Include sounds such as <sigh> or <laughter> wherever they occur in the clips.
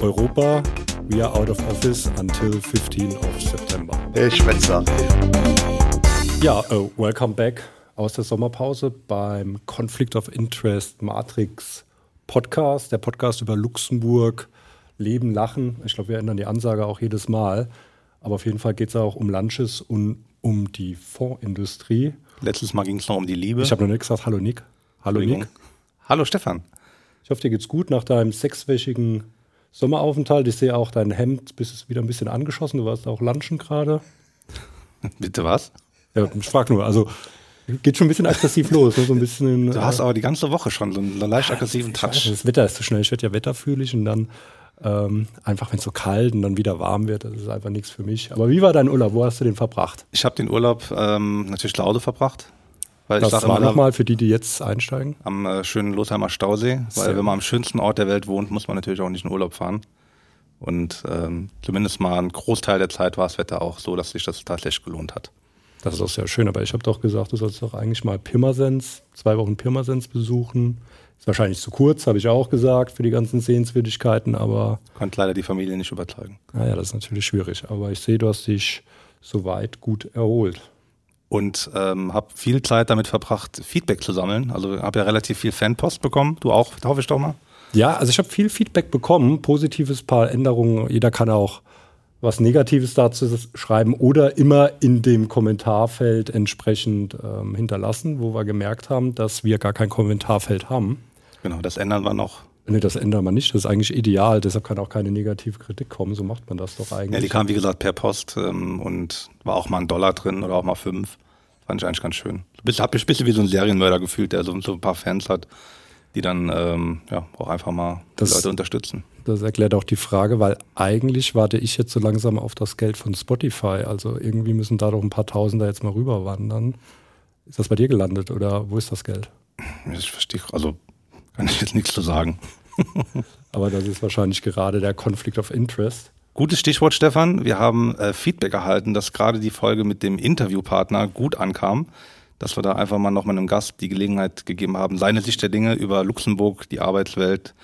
Europa, we are out of office until 15 of September. Ich Schwätzer. Ja, uh, welcome back aus der Sommerpause beim Conflict of Interest Matrix Podcast, der Podcast über Luxemburg, Leben, Lachen. Ich glaube, wir ändern die Ansage auch jedes Mal. Aber auf jeden Fall geht es auch um Lunches und um die Fondsindustrie. Letztes Mal ging es noch um die Liebe. Ich habe noch nicht gesagt, hallo Nick. Hallo Nick. Hallo Stefan. Ich hoffe, dir geht's gut nach deinem sechswöchigen Sommeraufenthalt. Ich sehe auch dein Hemd, bist wieder ein bisschen angeschossen. Du warst auch lunchen gerade. <laughs> Bitte was? Ja, ich frage nur. Also geht schon ein bisschen aggressiv <laughs> los. Ne? So ein bisschen, du hast aber die ganze Woche schon so einen leicht aggressiven Touch. Das Wetter ist zu schnell. Ich werde ja wetterfühlig und dann ähm, einfach, wenn es so kalt und dann wieder warm wird, das ist einfach nichts für mich. Aber wie war dein Urlaub? Wo hast du den verbracht? Ich habe den Urlaub ähm, natürlich Hause verbracht. Weil das war nochmal für die, die jetzt einsteigen? Am äh, schönen Lothheimer Stausee, weil Sehr wenn man am schönsten Ort der Welt wohnt, muss man natürlich auch nicht in Urlaub fahren. Und ähm, zumindest mal einen Großteil der Zeit war das Wetter auch so, dass sich das tatsächlich gelohnt hat. Das ist auch sehr schön, aber ich habe doch gesagt, du sollst doch eigentlich mal Pirmasens, zwei Wochen Pirmasens besuchen. Ist wahrscheinlich zu kurz, habe ich auch gesagt, für die ganzen Sehenswürdigkeiten, aber. Konnte leider die Familie nicht übertragen. Naja, das ist natürlich schwierig, aber ich sehe, du hast dich soweit gut erholt und ähm, habe viel Zeit damit verbracht, Feedback zu sammeln. Also habe ja relativ viel Fanpost bekommen. Du auch, hoffe ich doch mal. Ja, also ich habe viel Feedback bekommen, positives, paar Änderungen. Jeder kann auch was Negatives dazu schreiben oder immer in dem Kommentarfeld entsprechend ähm, hinterlassen, wo wir gemerkt haben, dass wir gar kein Kommentarfeld haben. Genau, das ändern wir noch. Nee, das ändern wir nicht. Das ist eigentlich ideal. Deshalb kann auch keine negative Kritik kommen. So macht man das doch eigentlich. Ja, die kam, wie gesagt, per Post ähm, und war auch mal ein Dollar drin oder auch mal fünf. Fand ich eigentlich ganz schön. Ich habe mich ein bisschen wie so ein Serienmörder gefühlt, der so, so ein paar Fans hat, die dann ähm, ja, auch einfach mal das, Leute unterstützen. Das erklärt auch die Frage, weil eigentlich warte ich jetzt so langsam auf das Geld von Spotify. Also irgendwie müssen da doch ein paar Tausender jetzt mal rüberwandern. Ist das bei dir gelandet oder wo ist das Geld? Ich verstehe, also kann ich jetzt nichts zu sagen. <laughs> Aber das ist wahrscheinlich gerade der Conflict of Interest. Gutes Stichwort, Stefan. Wir haben äh, Feedback erhalten, dass gerade die Folge mit dem Interviewpartner gut ankam. Dass wir da einfach mal noch mal einem Gast die Gelegenheit gegeben haben, seine Sicht der Dinge über Luxemburg, die Arbeitswelt,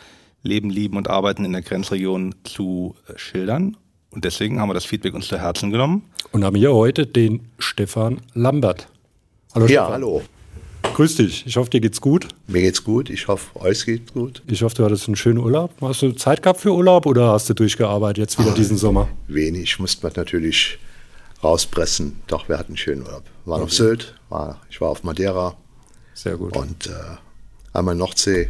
Leben, Lieben und Arbeiten in der Grenzregion zu äh, schildern. Und deswegen haben wir das Feedback uns zu Herzen genommen. Und haben hier heute den Stefan Lambert. Hallo ja, Stefan. hallo. Grüß dich. Ich hoffe, dir geht's gut. Mir geht's gut. Ich hoffe, euch geht's gut. Ich hoffe, du hattest einen schönen Urlaub. Hast du Zeit gehabt für Urlaub oder hast du durchgearbeitet jetzt wieder Ach, diesen Sommer? Wenig. Musste man natürlich rauspressen. Doch, wir hatten einen schönen Urlaub. War okay. auf Sylt, war, ich war auf Madeira. Sehr gut. Und äh, einmal Nordsee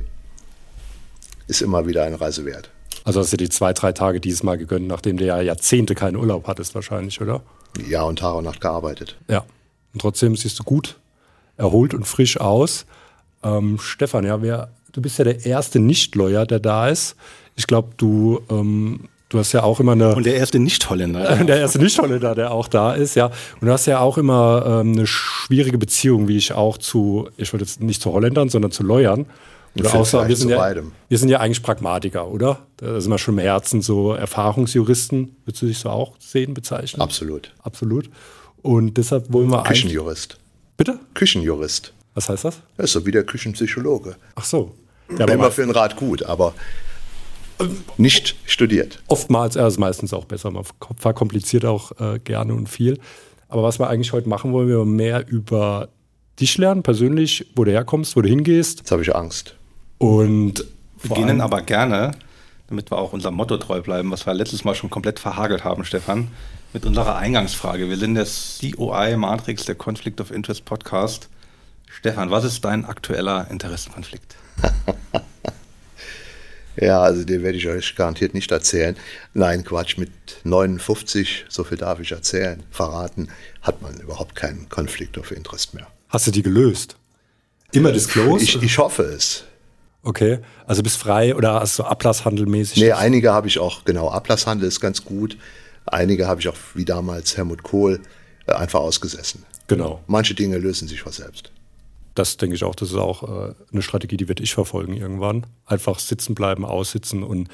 ist immer wieder eine Reise wert. Also hast du die zwei, drei Tage dieses Mal gegönnt, nachdem du ja Jahrzehnte keinen Urlaub hattest wahrscheinlich, oder? Ja, und Tag und Nacht gearbeitet. Ja. Und trotzdem siehst du gut erholt und frisch aus. Ähm, Stefan, ja, wer, du bist ja der erste Nicht-Lawyer, der da ist. Ich glaube, du, ähm, du hast ja auch immer eine. Und der erste Nicht-Holländer. <laughs> der erste Nicht-Holländer, der auch da ist, ja. Und du hast ja auch immer ähm, eine schwierige Beziehung, wie ich auch zu, ich wollte jetzt nicht zu Holländern, sondern zu Lawyern. Oder auch so, wir, sind ja, wir sind ja eigentlich Pragmatiker, oder? Da sind wir schon im Herzen so Erfahrungsjuristen. Würdest du dich so auch sehen, bezeichnen? Absolut. Absolut. Und deshalb wollen wir Küchenjurist. Bitte? Küchenjurist. Was heißt das? Das ist so wie der Küchenpsychologe. Ach so. Ja, Immer für den Rat gut, aber nicht studiert. Oftmals, er ist meistens auch besser. Man verkompliziert auch äh, gerne und viel. Aber was wir eigentlich heute machen wollen, wir mehr über dich lernen, persönlich, wo du herkommst, wo du hingehst. Jetzt habe ich Angst. Und wir beginnen aber gerne, damit wir auch unserem Motto treu bleiben, was wir letztes Mal schon komplett verhagelt haben, Stefan mit unserer Eingangsfrage. Wir sind der COI Matrix, der Conflict of Interest Podcast. Stefan, was ist dein aktueller Interessenkonflikt? <laughs> ja, also den werde ich euch garantiert nicht erzählen. Nein, Quatsch, mit 59, so viel darf ich erzählen, verraten, hat man überhaupt keinen Conflict of Interest mehr. Hast du die gelöst? Immer disclosed? Ich, ich hoffe es. Okay, also bist frei oder hast du Ablasshandelmäßig? Nee, einige habe ich auch, genau, Ablasshandel ist ganz gut. Einige habe ich auch, wie damals Helmut Kohl, äh, einfach ausgesessen. Genau. Manche Dinge lösen sich von selbst. Das denke ich auch, das ist auch äh, eine Strategie, die werde ich verfolgen irgendwann. Einfach sitzen bleiben, aussitzen und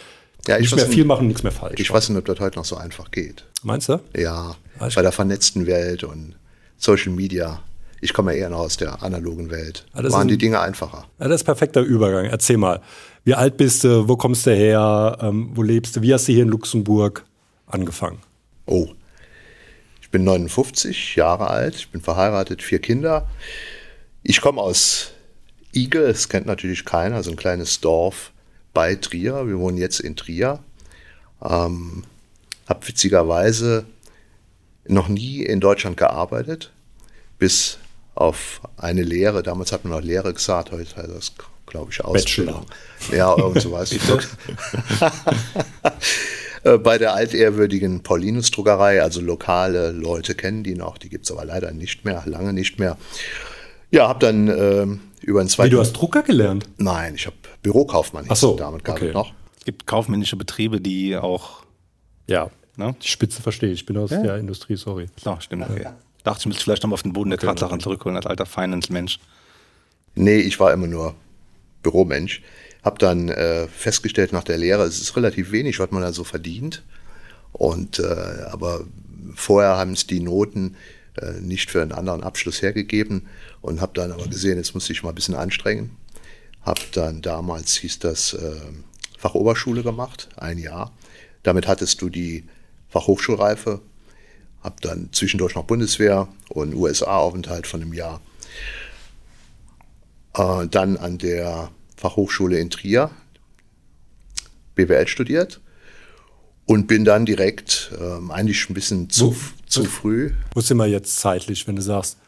ja, nicht mehr viel machen, nichts mehr falsch. Ich weiß nicht, ob das heute noch so einfach geht. Meinst du? Ja, bei der vernetzten Welt und Social Media. Ich komme ja eher noch aus der analogen Welt. Das Waren ist die ein- Dinge einfacher. Ja, das ist ein perfekter Übergang. Erzähl mal, wie alt bist du, wo kommst du her, ähm, wo lebst du, wie hast du hier in Luxemburg angefangen? Oh, ich bin 59 Jahre alt, ich bin verheiratet, vier Kinder. Ich komme aus Igel, das kennt natürlich keiner, so ein kleines Dorf bei Trier. Wir wohnen jetzt in Trier. Ähm, hab witzigerweise noch nie in Deutschland gearbeitet, bis auf eine Lehre. Damals hat man noch Lehre gesagt, heute heißt das, glaube ich, Ausbildung. Ja, irgend sowas. <laughs> <laughs> Äh, bei der altehrwürdigen Paulinus-Druckerei, also lokale Leute kennen die noch, die gibt es aber leider nicht mehr, lange nicht mehr. Ja, habe dann ähm, über einen Wie, zweiten... du hast Drucker gelernt? Nein, ich habe Bürokaufmann. Ach so, damit gerade okay. noch. Es gibt kaufmännische Betriebe, die auch. Ja. Ne? Die Spitze verstehe ich. Ich bin aus Ja. der Industrie, sorry. Ja, stimmt, okay. Dachte ich, müsste vielleicht nochmal auf den Boden der Tatsachen zurückholen als alter Finance-Mensch. Nee, ich war immer nur Büromensch. Hab dann äh, festgestellt nach der Lehre, es ist relativ wenig, was man da so verdient. Und äh, aber vorher haben es die Noten äh, nicht für einen anderen Abschluss hergegeben und habe dann aber gesehen, jetzt muss ich mal ein bisschen anstrengen. Hab dann damals hieß das äh, Fachoberschule gemacht, ein Jahr. Damit hattest du die Fachhochschulreife. Hab dann zwischendurch noch Bundeswehr und USA-Aufenthalt von einem Jahr äh, dann an der Fachhochschule in Trier BWL studiert und bin dann direkt ähm, eigentlich ein bisschen zu, zu früh. Wo sind wir jetzt zeitlich, wenn du sagst,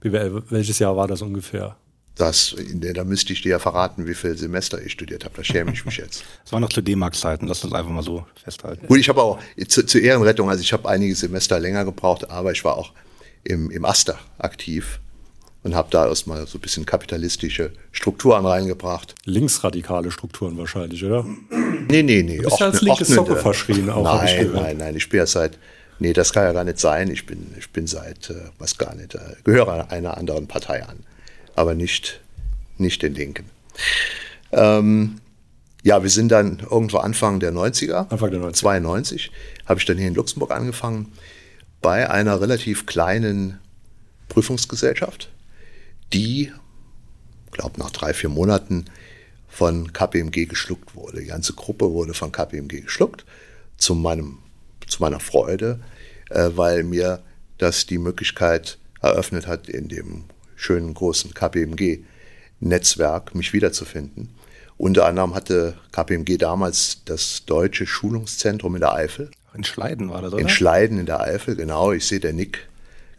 BWL, welches Jahr war das ungefähr? Das, in der, da müsste ich dir ja verraten, wie viel Semester ich studiert habe. Da schäme ich mich jetzt. <laughs> Das war noch zu D-Mark-Zeiten, lass uns einfach mal so festhalten. Gut, ich habe auch zu, zur Ehrenrettung, also ich habe einige Semester länger gebraucht, aber ich war auch im, im Aster aktiv und habe da erstmal so ein bisschen kapitalistische Strukturen reingebracht. Linksradikale Strukturen wahrscheinlich, oder? Nee, nee, nee. bist ja als linke Socke verschrien auch, Nein, nein, nein. Ich bin ja seit. Nee, das kann ja gar nicht sein. Ich bin, ich bin seit, äh, was gar nicht, äh, gehöre einer anderen Partei an. Aber nicht, nicht den Linken. Ähm, ja, wir sind dann irgendwo Anfang der 90er. Anfang der 90er. 92 habe ich dann hier in Luxemburg angefangen bei einer relativ kleinen Prüfungsgesellschaft, die, glaube nach drei, vier Monaten von KPMG geschluckt wurde. Die ganze Gruppe wurde von KPMG geschluckt, zu, meinem, zu meiner Freude, äh, weil mir das die Möglichkeit eröffnet hat, in dem schönen großen KPMG-Netzwerk mich wiederzufinden. Unter anderem hatte KPMG damals das deutsche Schulungszentrum in der Eifel. In Schleiden war das, oder? In Schleiden in der Eifel, genau. Ich sehe, der Nick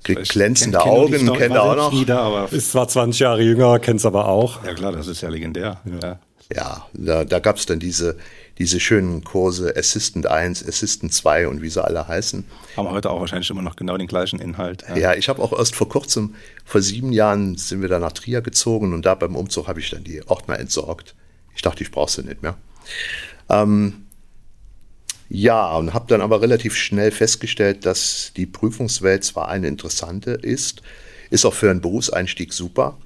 kriegt Ich glänzende kenn- Augen, kennt er auch noch. nie da, aber <laughs> Ist zwar 20 Jahre jünger, kenn's aber auch. ja klar, das ist ja legendär. Ja. Ja, da, da gab es dann diese, diese schönen Kurse Assistant 1, Assistant 2 und wie sie alle heißen. Haben heute auch wahrscheinlich immer noch genau den gleichen Inhalt. Ja, ich habe auch erst vor kurzem, vor sieben Jahren sind wir dann nach Trier gezogen und da beim Umzug habe ich dann die Ordner entsorgt. Ich dachte, ich brauche sie nicht mehr. Ähm, ja, und habe dann aber relativ schnell festgestellt, dass die Prüfungswelt zwar eine interessante ist, ist auch für einen Berufseinstieg super,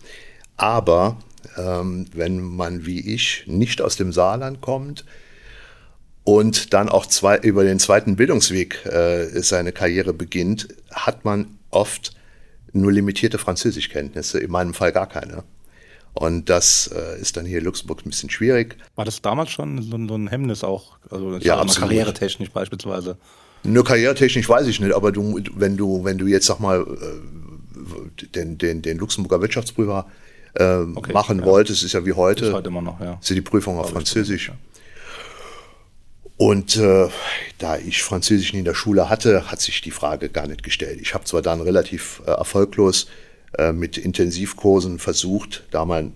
aber ähm, wenn man wie ich nicht aus dem Saarland kommt und dann auch zwei, über den zweiten Bildungsweg äh, seine Karriere beginnt, hat man oft nur limitierte Französischkenntnisse, in meinem Fall gar keine. Und das äh, ist dann hier in Luxemburg ein bisschen schwierig. War das damals schon so, ein- Hemmnis auch? Also Ja, absolut. karrieretechnisch beispielsweise. Nur karrieretechnisch weiß ich nicht, aber du, wenn du, wenn du jetzt sag mal äh, den, den, den Luxemburger Wirtschaftsprüfer äh, machen ja. wolltest, ist ja wie heute, Ist heute immer noch, ja. ja die Prüfung auf Französisch. Und äh, da ich Französisch nie in der Schule hatte, hat sich die Frage gar nicht gestellt. Ich habe zwar dann relativ äh, erfolglos äh, mit Intensivkursen versucht, da mal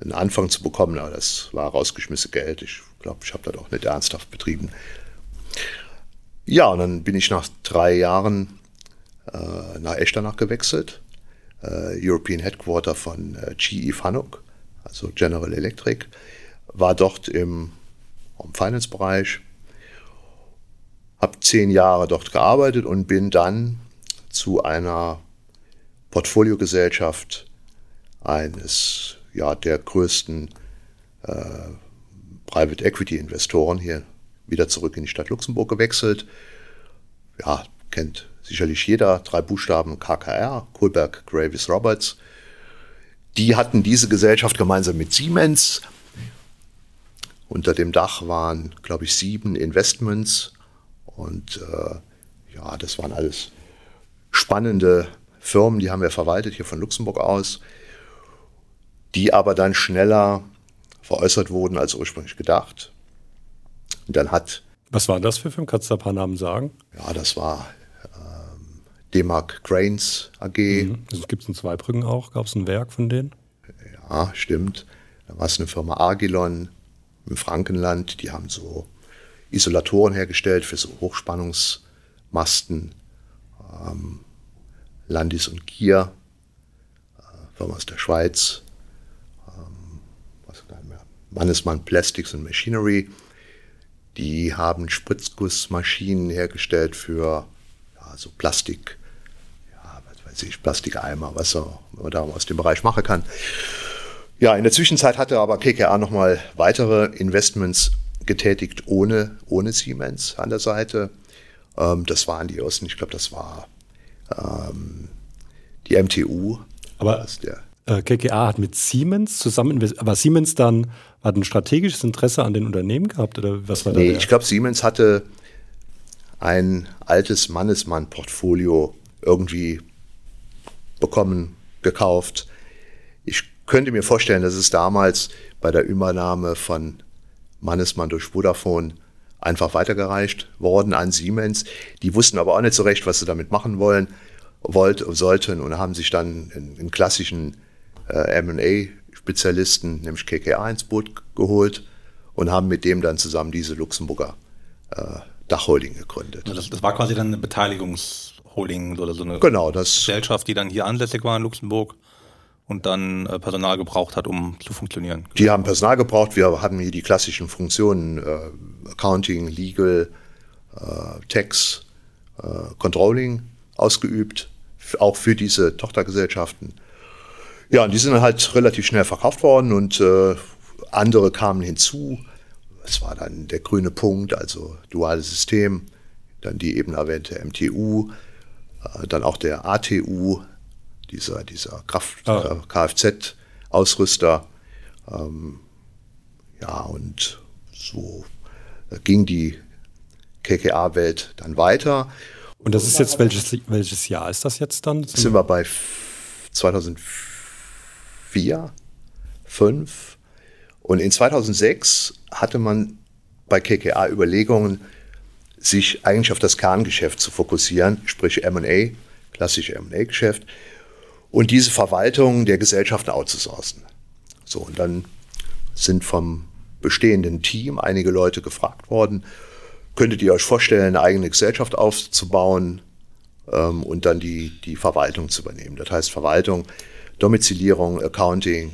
einen Anfang zu bekommen, aber das war rausgeschmissen Geld. Ich glaube, ich habe das auch nicht ernsthaft betrieben. Ja, und dann bin ich nach drei Jahren äh, nach Echternach gewechselt, äh, European Headquarter von äh, GE Fanuc, also General Electric, war dort im, im Finance-Bereich, habe zehn Jahre dort gearbeitet und bin dann zu einer Portfoliogesellschaft eines ja, der größten äh, Private Equity Investoren hier wieder zurück in die Stadt Luxemburg gewechselt. Ja, kennt sicherlich jeder, drei Buchstaben KKR, Kohlberg Gravis Roberts. Die hatten diese Gesellschaft gemeinsam mit Siemens. Unter dem Dach waren, glaube ich, sieben Investments. Und äh, ja, das waren alles spannende Firmen, die haben wir verwaltet hier von Luxemburg aus, die aber dann schneller veräußert wurden als ursprünglich gedacht. Und dann hat. Was waren das für Firmen? Kannst du ein paar Namen sagen? Ja, das war ähm, D-Mark Cranes AG. Mhm. Also Gibt es in Zweibrücken auch? Gab es ein Werk von denen? Ja, stimmt. Da war es eine Firma Argilon im Frankenland. Die haben so Isolatoren hergestellt für so Hochspannungsmasten. Ähm, Landis und Kier, äh, Firma aus der Schweiz. Ähm, was mehr? Mannesmann Plastics and Machinery. Die haben Spritzgussmaschinen hergestellt für ja, so Plastik, ja, was weiß ich, Plastikeimer, was man da aus dem Bereich machen kann. Ja, in der Zwischenzeit hatte aber KKA nochmal weitere Investments getätigt ohne, ohne Siemens an der Seite. Ähm, das waren die ersten, ich glaube, das war ähm, die MTU. Aber äh, KKA hat mit Siemens zusammen investiert, aber Siemens dann hat ein strategisches Interesse an den Unternehmen gehabt oder was war nee, da? Nee, ich glaube, Siemens hatte ein altes Mannesmann-Portfolio irgendwie bekommen, gekauft. Ich könnte mir vorstellen, dass es damals bei der Übernahme von Mannesmann durch Vodafone einfach weitergereicht worden an Siemens. Die wussten aber auch nicht so recht, was sie damit machen wollen, wollt, sollten und haben sich dann einen, klassischen äh, M&A-Spezialisten, nämlich KKA, ins Boot geholt und haben mit dem dann zusammen diese Luxemburger äh, Dachholding gegründet. Das, das, war quasi dann eine Beteiligungsholding oder so eine genau, das, Gesellschaft, die dann hier ansässig war in Luxemburg und dann äh, Personal gebraucht hat, um zu funktionieren. Die haben Personal gebraucht. Wir haben hier die klassischen Funktionen äh, Accounting, Legal, äh, Tax, äh, Controlling ausgeübt, auch für diese Tochtergesellschaften. Ja, und die sind halt relativ schnell verkauft worden und äh, andere kamen hinzu. Es war dann der grüne Punkt, also duales System, dann die eben erwähnte MTU, äh, dann auch der ATU, dieser, dieser Kraft, ah. äh, Kfz-Ausrüster. Ähm, ja, und so ging die KKA-Welt dann weiter. Und das ist jetzt, welches, welches Jahr ist das jetzt dann? Sind wir bei 2004, 5. Und in 2006 hatte man bei KKA Überlegungen, sich eigentlich auf das Kerngeschäft zu fokussieren, sprich M&A, klassische M&A-Geschäft und diese Verwaltung der Gesellschaft outzusourcen. So, und dann sind vom bestehenden Team einige Leute gefragt worden, könntet ihr euch vorstellen, eine eigene Gesellschaft aufzubauen ähm, und dann die, die Verwaltung zu übernehmen. Das heißt Verwaltung, Domizilierung, Accounting,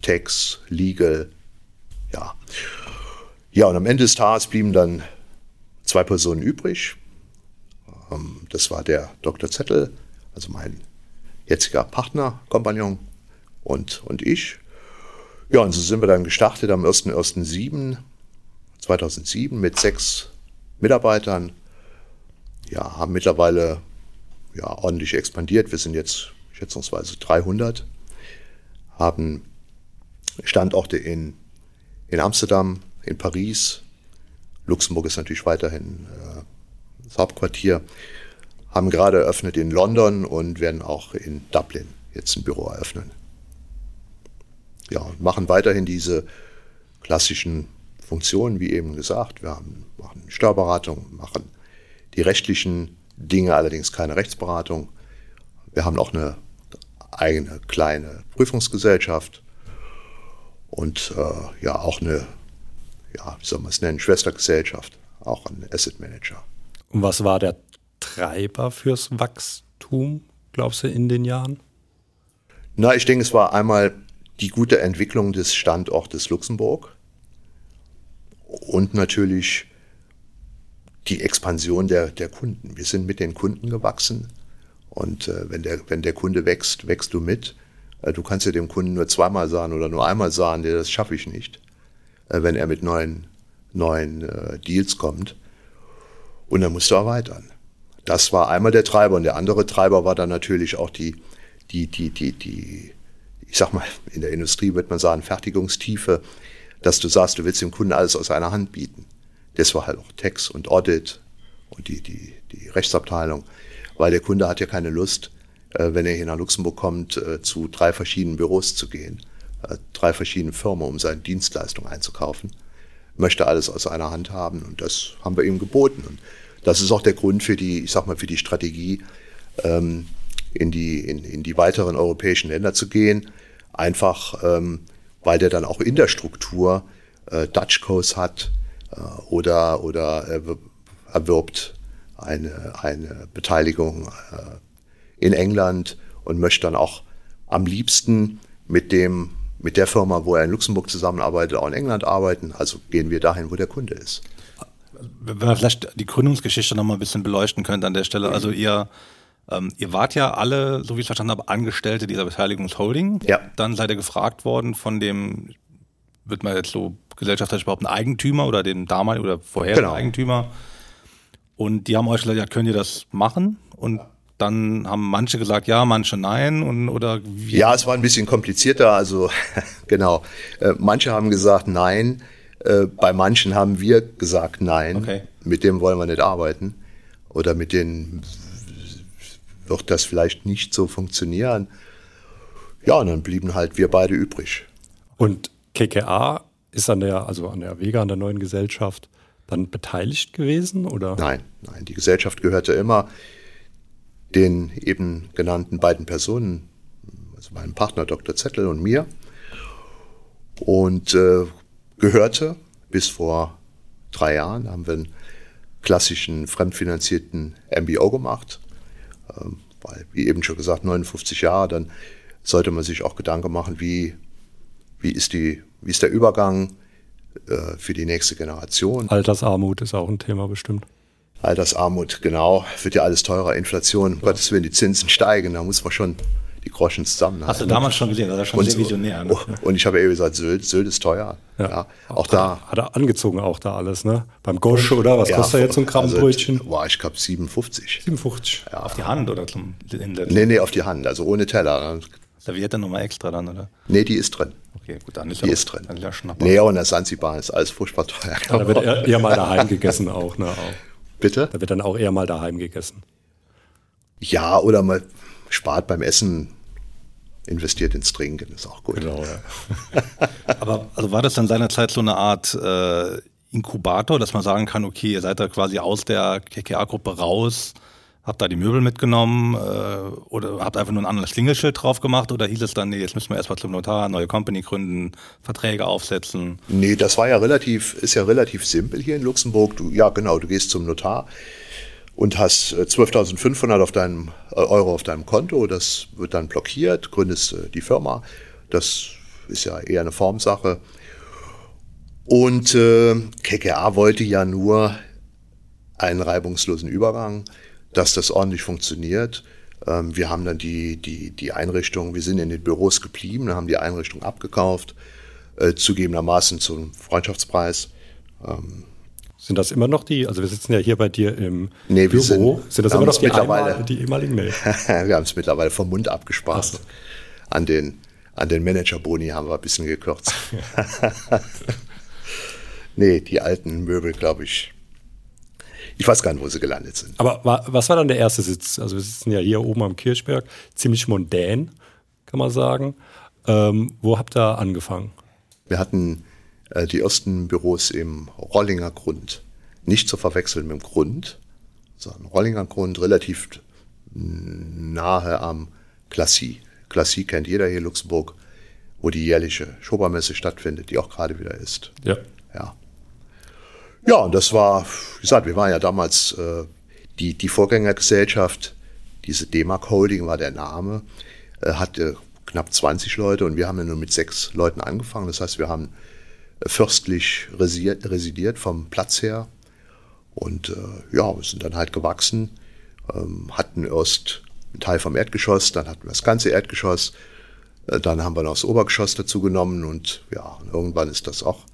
Tax, Legal, ja. Ja, und am Ende des Tages blieben dann zwei Personen übrig. Ähm, das war der Dr. Zettel, also mein jetziger Partner, Kompagnon und, und ich. Ja, und so sind wir dann gestartet am 1.1.7, 2007 mit sechs Mitarbeitern. Ja, haben mittlerweile ja, ordentlich expandiert. Wir sind jetzt schätzungsweise 300, haben Standorte in, in Amsterdam, in Paris. Luxemburg ist natürlich weiterhin äh, das Hauptquartier haben gerade eröffnet in London und werden auch in Dublin jetzt ein Büro eröffnen. Ja, und machen weiterhin diese klassischen Funktionen, wie eben gesagt. Wir haben, machen Steuerberatung, machen die rechtlichen Dinge, allerdings keine Rechtsberatung. Wir haben auch eine eigene kleine Prüfungsgesellschaft und äh, ja auch eine, ja, wie soll man es nennen, Schwestergesellschaft, auch ein Asset Manager. Und was war der Treiber fürs Wachstum, glaubst du, in den Jahren? Na, ich denke, es war einmal die gute Entwicklung des Standortes Luxemburg und natürlich die Expansion der, der Kunden. Wir sind mit den Kunden gewachsen und äh, wenn, der, wenn der Kunde wächst, wächst du mit. Äh, du kannst ja dem Kunden nur zweimal sagen oder nur einmal sagen, das schaffe ich nicht, äh, wenn er mit neuen, neuen äh, Deals kommt. Und dann musst du erweitern. Das war einmal der Treiber und der andere Treiber war dann natürlich auch die, die, die, die, die, ich sag mal, in der Industrie wird man sagen, Fertigungstiefe, dass du sagst, du willst dem Kunden alles aus einer Hand bieten. Das war halt auch Text und Audit und die, die, die Rechtsabteilung, weil der Kunde hat ja keine Lust, äh, wenn er hier nach Luxemburg kommt, äh, zu drei verschiedenen Büros zu gehen, äh, drei verschiedenen Firmen, um seine Dienstleistung einzukaufen. Möchte alles aus einer Hand haben und das haben wir ihm geboten. Und das ist auch der Grund für die, ich sag mal, für die Strategie, ähm, in die, in, in die weiteren europäischen Länder zu gehen. Einfach, ähm, weil der dann auch in der Struktur äh, Dutch Coast hat äh, oder, oder erwirbt eine, eine Beteiligung äh, in England und möchte dann auch am liebsten mit dem mit der Firma, wo er in Luxemburg zusammenarbeitet, auch in England arbeiten. Also gehen wir dahin, wo der Kunde ist. Wenn wir vielleicht die Gründungsgeschichte noch mal ein bisschen beleuchten könnte an der Stelle. Also ihr ähm, ihr wart ja alle, so wie ich es verstanden habe, Angestellte dieser Beteiligungsholding. Ja. Dann seid ihr gefragt worden von dem, wird man jetzt so gesellschaftlich überhaupt ein Eigentümer oder den damaligen oder vorherigen genau. Eigentümer. Und die haben euch gesagt, ja, könnt ihr das machen? Und dann haben manche gesagt, ja, manche nein und oder wie? Ja, es war ein bisschen komplizierter. Also <laughs> genau, äh, manche haben gesagt nein. Äh, bei manchen haben wir gesagt nein. Okay. Mit dem wollen wir nicht arbeiten oder mit denen wird das vielleicht nicht so funktionieren. Ja, und dann blieben halt wir beide übrig. Und KKA ist an der, also an der Wege, an der neuen Gesellschaft dann beteiligt gewesen, oder? Nein, nein, die Gesellschaft gehörte immer den eben genannten beiden Personen, also meinem Partner Dr. Zettel und mir, und äh, gehörte bis vor drei Jahren, haben wir einen klassischen fremdfinanzierten MBO gemacht, ähm, weil, wie eben schon gesagt, 59 Jahre, dann sollte man sich auch Gedanken machen, wie, wie, ist, die, wie ist der Übergang äh, für die nächste Generation. Altersarmut ist auch ein Thema bestimmt. Altersarmut, genau, wird ja alles teurer, Inflation, ja. Gottes Willen, die Zinsen steigen, da muss man schon die Groschen zusammen. Hast du damals schon gesehen, das ist schon und, sehr visionär. Ne? Und ich habe ja eben gesagt, Sylt, Sylt ist teuer. Ja. ja auch, auch da. Hat er angezogen auch da alles, ne? Beim Gosch oder was ja, kostet jetzt so ein Krabbenbrötchen? Also, boah, ich glaube 57. 57. Ja. Auf die Hand oder zum Inlet? Nee, nee, auf die Hand, also ohne Teller. Serviert dann nochmal extra dann, oder? Nee, die ist drin. Okay, gut, dann ist die ja ist drin. Dann ja nee, und der Sansibar ist alles furchtbar teuer. Ja, da wird eher, eher mal daheim gegessen auch, ne? Auch. Bitte? Da wird dann auch eher mal daheim gegessen. Ja, oder man spart beim Essen investiert ins Trinken, ist auch gut. Genau, ja. <laughs> Aber also war das dann seinerzeit so eine Art äh, Inkubator, dass man sagen kann, okay, ihr seid da quasi aus der KKA-Gruppe raus, habt da die Möbel mitgenommen äh, oder habt einfach nur ein anderes Klingelschild drauf gemacht oder hieß es dann, nee, jetzt müssen wir erstmal zum Notar, neue Company gründen, Verträge aufsetzen? Nee, das war ja relativ, ist ja relativ simpel hier in Luxemburg. Du, ja, genau, du gehst zum Notar und hast 12.500 äh, auf deinem, äh, Euro auf deinem Konto. Das wird dann blockiert, gründest äh, die Firma. Das ist ja eher eine Formsache. Und äh, KKA wollte ja nur einen reibungslosen Übergang, dass das ordentlich funktioniert. Ähm, wir haben dann die, die, die Einrichtung, wir sind in den Büros geblieben, haben die Einrichtung abgekauft, äh, zugegebenermaßen zum Freundschaftspreis. Ähm, sind das immer noch die, also wir sitzen ja hier bei dir im nee, Büro, sind, sind das immer noch die, mittlerweile, einmal, die ehemaligen Mail? <laughs> wir haben es mittlerweile vom Mund abgespart. So. An den, an den Manager-Boni haben wir ein bisschen gekürzt. <laughs> nee, die alten Möbel, glaube ich, ich weiß gar nicht, wo sie gelandet sind. Aber war, was war dann der erste Sitz? Also wir sitzen ja hier oben am Kirchberg, ziemlich mondän, kann man sagen. Ähm, wo habt ihr angefangen? Wir hatten die ersten Büros im Rollinger Grund. Nicht zu verwechseln mit dem Grund, sondern Rollinger Grund, relativ nahe am Klassie. Klassie kennt jeder hier in Luxemburg, wo die jährliche Schobermesse stattfindet, die auch gerade wieder ist. Ja. Ja. Ja, und das war, wie gesagt, wir waren ja damals äh, die, die Vorgängergesellschaft, diese D-Mark Holding war der Name, äh, hatte knapp 20 Leute und wir haben ja nur mit sechs Leuten angefangen. Das heißt, wir haben fürstlich residiert, residiert vom Platz her. Und äh, ja, wir sind dann halt gewachsen, ähm, hatten erst einen Teil vom Erdgeschoss, dann hatten wir das ganze Erdgeschoss, äh, dann haben wir noch das Obergeschoss dazu genommen und ja, irgendwann ist das auch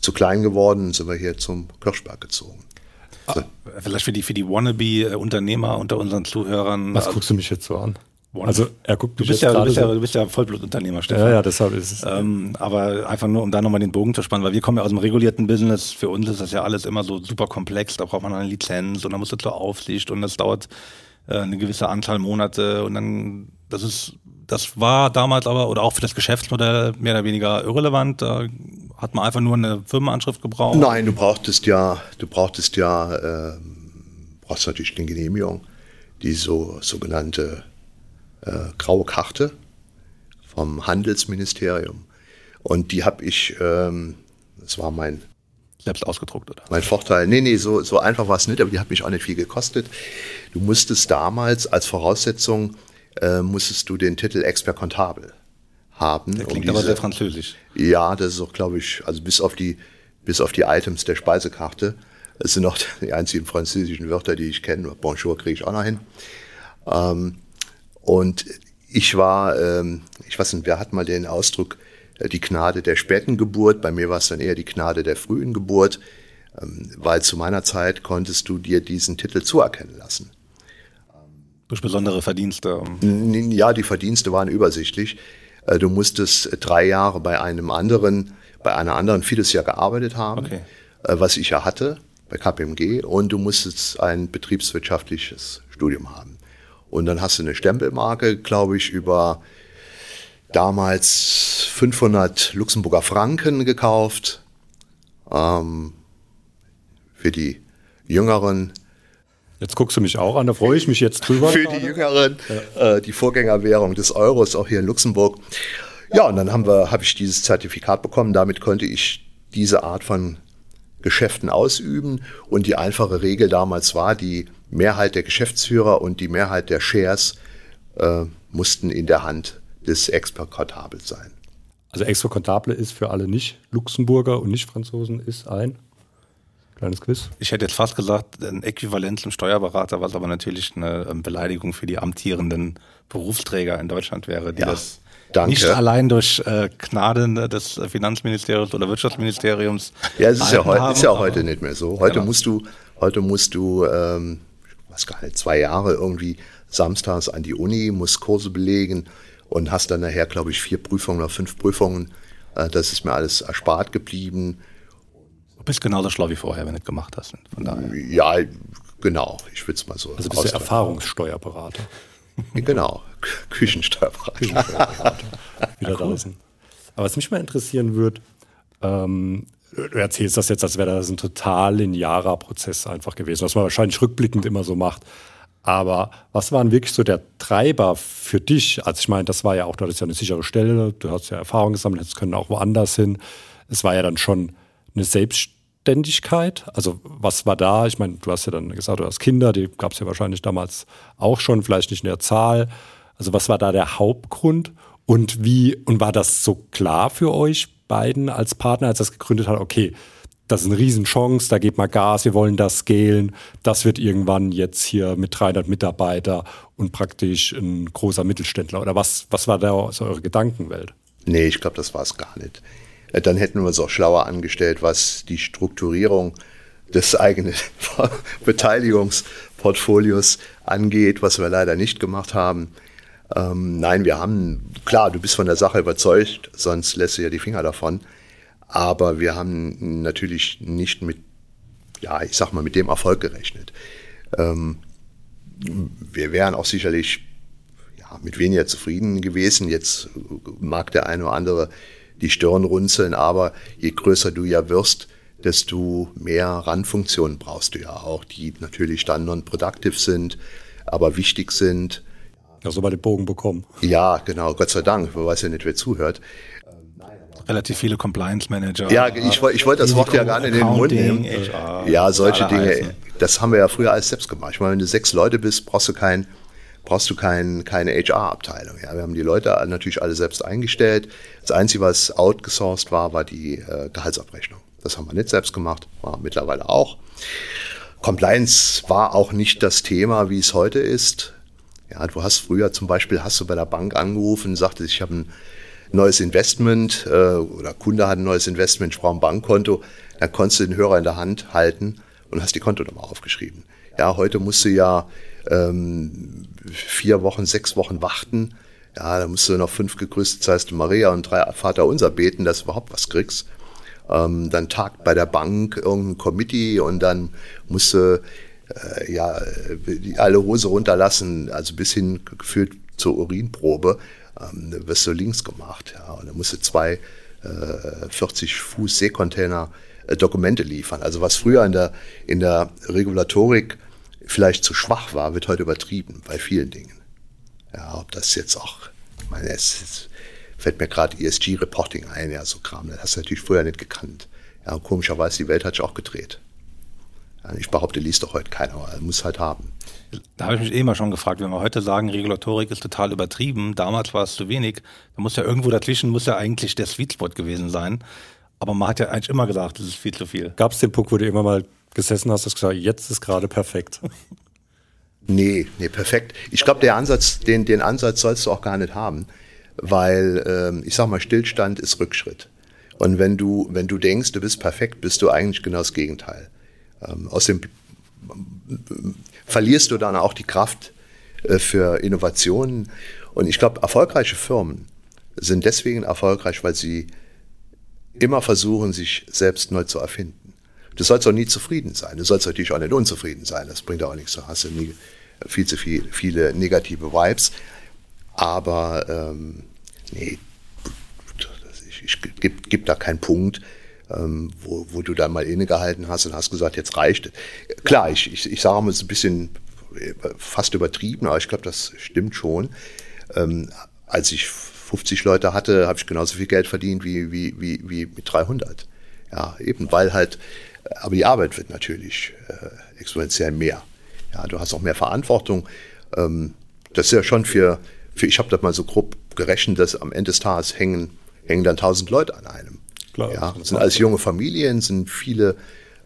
zu klein geworden, sind wir hier zum Kirschberg gezogen. So. Vielleicht für die, für die Wannabe-Unternehmer unter unseren Zuhörern. Was guckst du mich jetzt so an? Also er guckt, du bist, ja, du, bist ja, du bist ja Vollblutunternehmer, Stefan. Ja, ja, deshalb ist es. Ähm, aber einfach nur, um da nochmal den Bogen zu spannen, weil wir kommen ja aus dem regulierten Business. Für uns ist das ja alles immer so super komplex. Da braucht man eine Lizenz und dann muss es zur Aufsicht und das dauert äh, eine gewisse Anzahl Monate und dann, das ist, das war damals aber oder auch für das Geschäftsmodell mehr oder weniger irrelevant. Da hat man einfach nur eine Firmenanschrift gebraucht. Nein, du brauchtest ja, du brauchtest ja, äh, brauchst natürlich eine Genehmigung, die so sogenannte äh, graue Karte vom Handelsministerium. Und die habe ich, ähm, das war mein selbst ausgedruckt, oder? Mein Vorteil, nee, nee, so, so einfach war es nicht, aber die hat mich auch nicht viel gekostet. Du musstest damals als Voraussetzung, äh, musstest du den Titel Expert Comptable haben. Der klingt um diese, aber sehr französisch. Ja, das ist auch, glaube ich, also bis auf die, bis auf die Items der Speisekarte. Das sind noch <laughs> die einzigen französischen Wörter, die ich kenne. Bonjour kriege ich auch noch hin. Ähm, und ich war, ähm, ich weiß nicht, wer hat mal den Ausdruck, äh, die Gnade der späten Geburt. Bei mir war es dann eher die Gnade der frühen Geburt, ähm, weil zu meiner Zeit konntest du dir diesen Titel zuerkennen lassen. Durch besondere Verdienste? Ja, die Verdienste waren übersichtlich. Äh, du musstest drei Jahre bei einem anderen, bei einer anderen vieles Jahr gearbeitet haben, okay. Äh, was ich ja hatte bei KPMG, und du musstest ein betriebswirtschaftliches Studium haben. Und dann hast du eine Stempelmarke, glaube ich, über damals 500 Luxemburger Franken gekauft. Ähm, für die Jüngeren. Jetzt guckst du mich auch an, da freue ich mich jetzt drüber. Für die Jüngeren, ja. äh, die Vorgängerwährung des Euros, auch hier in Luxemburg. Ja, und dann haben wir, habe ich dieses Zertifikat bekommen. Damit konnte ich diese Art von Geschäften ausüben. Und die einfache Regel damals war, die Mehrheit der Geschäftsführer und die Mehrheit der Shares äh, mussten in der Hand des Expert-Kontabels sein. Also Expert-Kontable ist für alle Nicht-Luxemburger und Nicht-Franzosen ist ein kleines Quiz. Ich hätte jetzt fast gesagt, ein Äquivalent zum Steuerberater, was aber natürlich eine ähm, Beleidigung für die amtierenden Berufsträger in Deutschland wäre, die ja, das danke. nicht allein durch äh, Gnade ne, des Finanzministeriums oder Wirtschaftsministeriums. Ja, es ist ja, heu, haben, ist ja heute nicht mehr so. Heute genau. musst du, heute musst du, ähm, was gar nicht, zwei Jahre irgendwie samstags an die Uni, musst Kurse belegen und hast dann nachher, glaube ich, vier Prüfungen oder fünf Prüfungen. Äh, das ist mir alles erspart geblieben. Du bist genauso schlau wie vorher, wenn du es gemacht hast. Von daher. Ja, genau. Ich würde es mal so. Also bist du Erfahrungssteuerberater. Genau, <laughs> Küchensteuerberater. Küchensteuerberater. <laughs> Wieder cool. draußen. Aber was mich mal interessieren würde, ähm, du erzählst das jetzt, als wäre das ein total linearer Prozess einfach gewesen, was man wahrscheinlich rückblickend immer so macht. Aber was waren wirklich so der Treiber für dich? Also ich meine, das war ja auch, du hattest ja eine sichere Stelle, du hast ja Erfahrung gesammelt, jetzt können auch woanders hin. Es war ja dann schon eine Selbstständigkeit. Also was war da? Ich meine, du hast ja dann gesagt, du hast Kinder, die gab es ja wahrscheinlich damals auch schon, vielleicht nicht in der Zahl. Also was war da der Hauptgrund? Und wie, und war das so klar für euch beiden als Partner, als das gegründet hat, okay, das ist eine Riesenchance, da geht mal Gas, wir wollen das scalen. Das wird irgendwann jetzt hier mit 300 Mitarbeiter und praktisch ein großer Mittelständler. Oder was, was war da so eure Gedankenwelt? Nee, ich glaube, das war es gar nicht. Äh, dann hätten wir uns auch schlauer angestellt, was die Strukturierung des eigenen <laughs> Beteiligungsportfolios angeht, was wir leider nicht gemacht haben. Ähm, nein, wir haben, klar, du bist von der Sache überzeugt, sonst lässt du ja die Finger davon. Aber wir haben natürlich nicht mit, ja, ich sag mal, mit dem Erfolg gerechnet. Ähm, wir wären auch sicherlich ja, mit weniger zufrieden gewesen. Jetzt mag der eine oder andere die Stirn runzeln, aber je größer du ja wirst, desto mehr Randfunktionen brauchst du ja auch, die natürlich dann non-productive sind, aber wichtig sind. Ja, so mal den Bogen bekommen. Ja, genau, Gott sei Dank, man weiß ja nicht, wer zuhört relativ viele Compliance Manager. Ja, ich, ich wollte das Wort ja gar nicht in den Mund nehmen. HR, ja, solche Dinge, heißen. das haben wir ja früher alles selbst gemacht. Ich meine, wenn du sechs Leute bist, brauchst du kein, brauchst du kein, keine HR-Abteilung. Ja, wir haben die Leute natürlich alle selbst eingestellt. Das Einzige, was outgesourced war, war die äh, Gehaltsabrechnung. Das haben wir nicht selbst gemacht, war mittlerweile auch. Compliance war auch nicht das Thema, wie es heute ist. Ja, du hast früher zum Beispiel, hast du bei der Bank angerufen und sagtest, ich habe ein neues Investment äh, oder Kunde hat ein neues Investment, ich brauche ein Bankkonto, dann konntest du den Hörer in der Hand halten und hast die Kontonummer aufgeschrieben. Ja, heute musst du ja ähm, vier Wochen, sechs Wochen warten. Ja, da musst du noch fünf gegrüßte Zeiste Maria und drei Vater unser beten, dass du überhaupt was kriegst. Ähm, dann tagt bei der Bank irgendein Committee und dann musst du äh, ja, alle Hose runterlassen, also bis hin geführt zur Urinprobe, ähm, wirst du links gemacht. Ja, und dann musst du zwei äh, 40 Fuß Seekontainer äh, Dokumente liefern. Also was früher in der, in der Regulatorik vielleicht zu schwach war, wird heute übertrieben bei vielen Dingen. Ja, ob das jetzt auch, ich meine, es, es fällt mir gerade ESG-Reporting ein, ja, so Kram, das hast du natürlich früher nicht gekannt. Ja, komischerweise, die Welt hat sich auch gedreht. Ja, ich behaupte, liest doch heute keiner, aber muss halt haben. Da habe ich mich eh mal schon gefragt, wenn wir heute sagen, Regulatorik ist total übertrieben, damals war es zu wenig, da muss ja irgendwo dazwischen, muss ja eigentlich der Sweet Spot gewesen sein. Aber man hat ja eigentlich immer gesagt, das ist viel zu viel. Gab es den Punkt, wo du immer mal gesessen hast und gesagt, jetzt ist gerade perfekt? <laughs> Nee, nee, perfekt. Ich glaube, der Ansatz, den, den Ansatz sollst du auch gar nicht haben, weil ähm, ich sag mal, Stillstand ist Rückschritt. Und wenn du, wenn du denkst, du bist perfekt, bist du eigentlich genau das Gegenteil. Ähm, aus dem verlierst du dann auch die Kraft äh, für Innovationen. Und ich glaube, erfolgreiche Firmen sind deswegen erfolgreich, weil sie immer versuchen, sich selbst neu zu erfinden. Du sollst auch nie zufrieden sein. Du sollst natürlich auch nicht unzufrieden sein. Das bringt auch nichts. Du hast ja nie viel zu viel, viele negative Vibes. Aber ähm, nee, ich, ich gebe gib da keinen Punkt, ähm, wo, wo du dann mal innegehalten hast und hast gesagt, jetzt reicht es. Klar, ich, ich, ich sage mal, es ist ein bisschen äh, fast übertrieben, aber ich glaube, das stimmt schon. Ähm, als ich 50 Leute hatte, habe ich genauso viel Geld verdient wie, wie, wie, wie mit 300. Ja, eben weil halt, aber die Arbeit wird natürlich äh, exponentiell mehr. Ja, du hast auch mehr Verantwortung. Ähm, das ist ja schon für, für ich habe das mal so grob gerechnet, dass am Ende des Tages hängen, hängen dann 1000 Leute an einem. Klar, ja, sind alles junge Familien, sind viele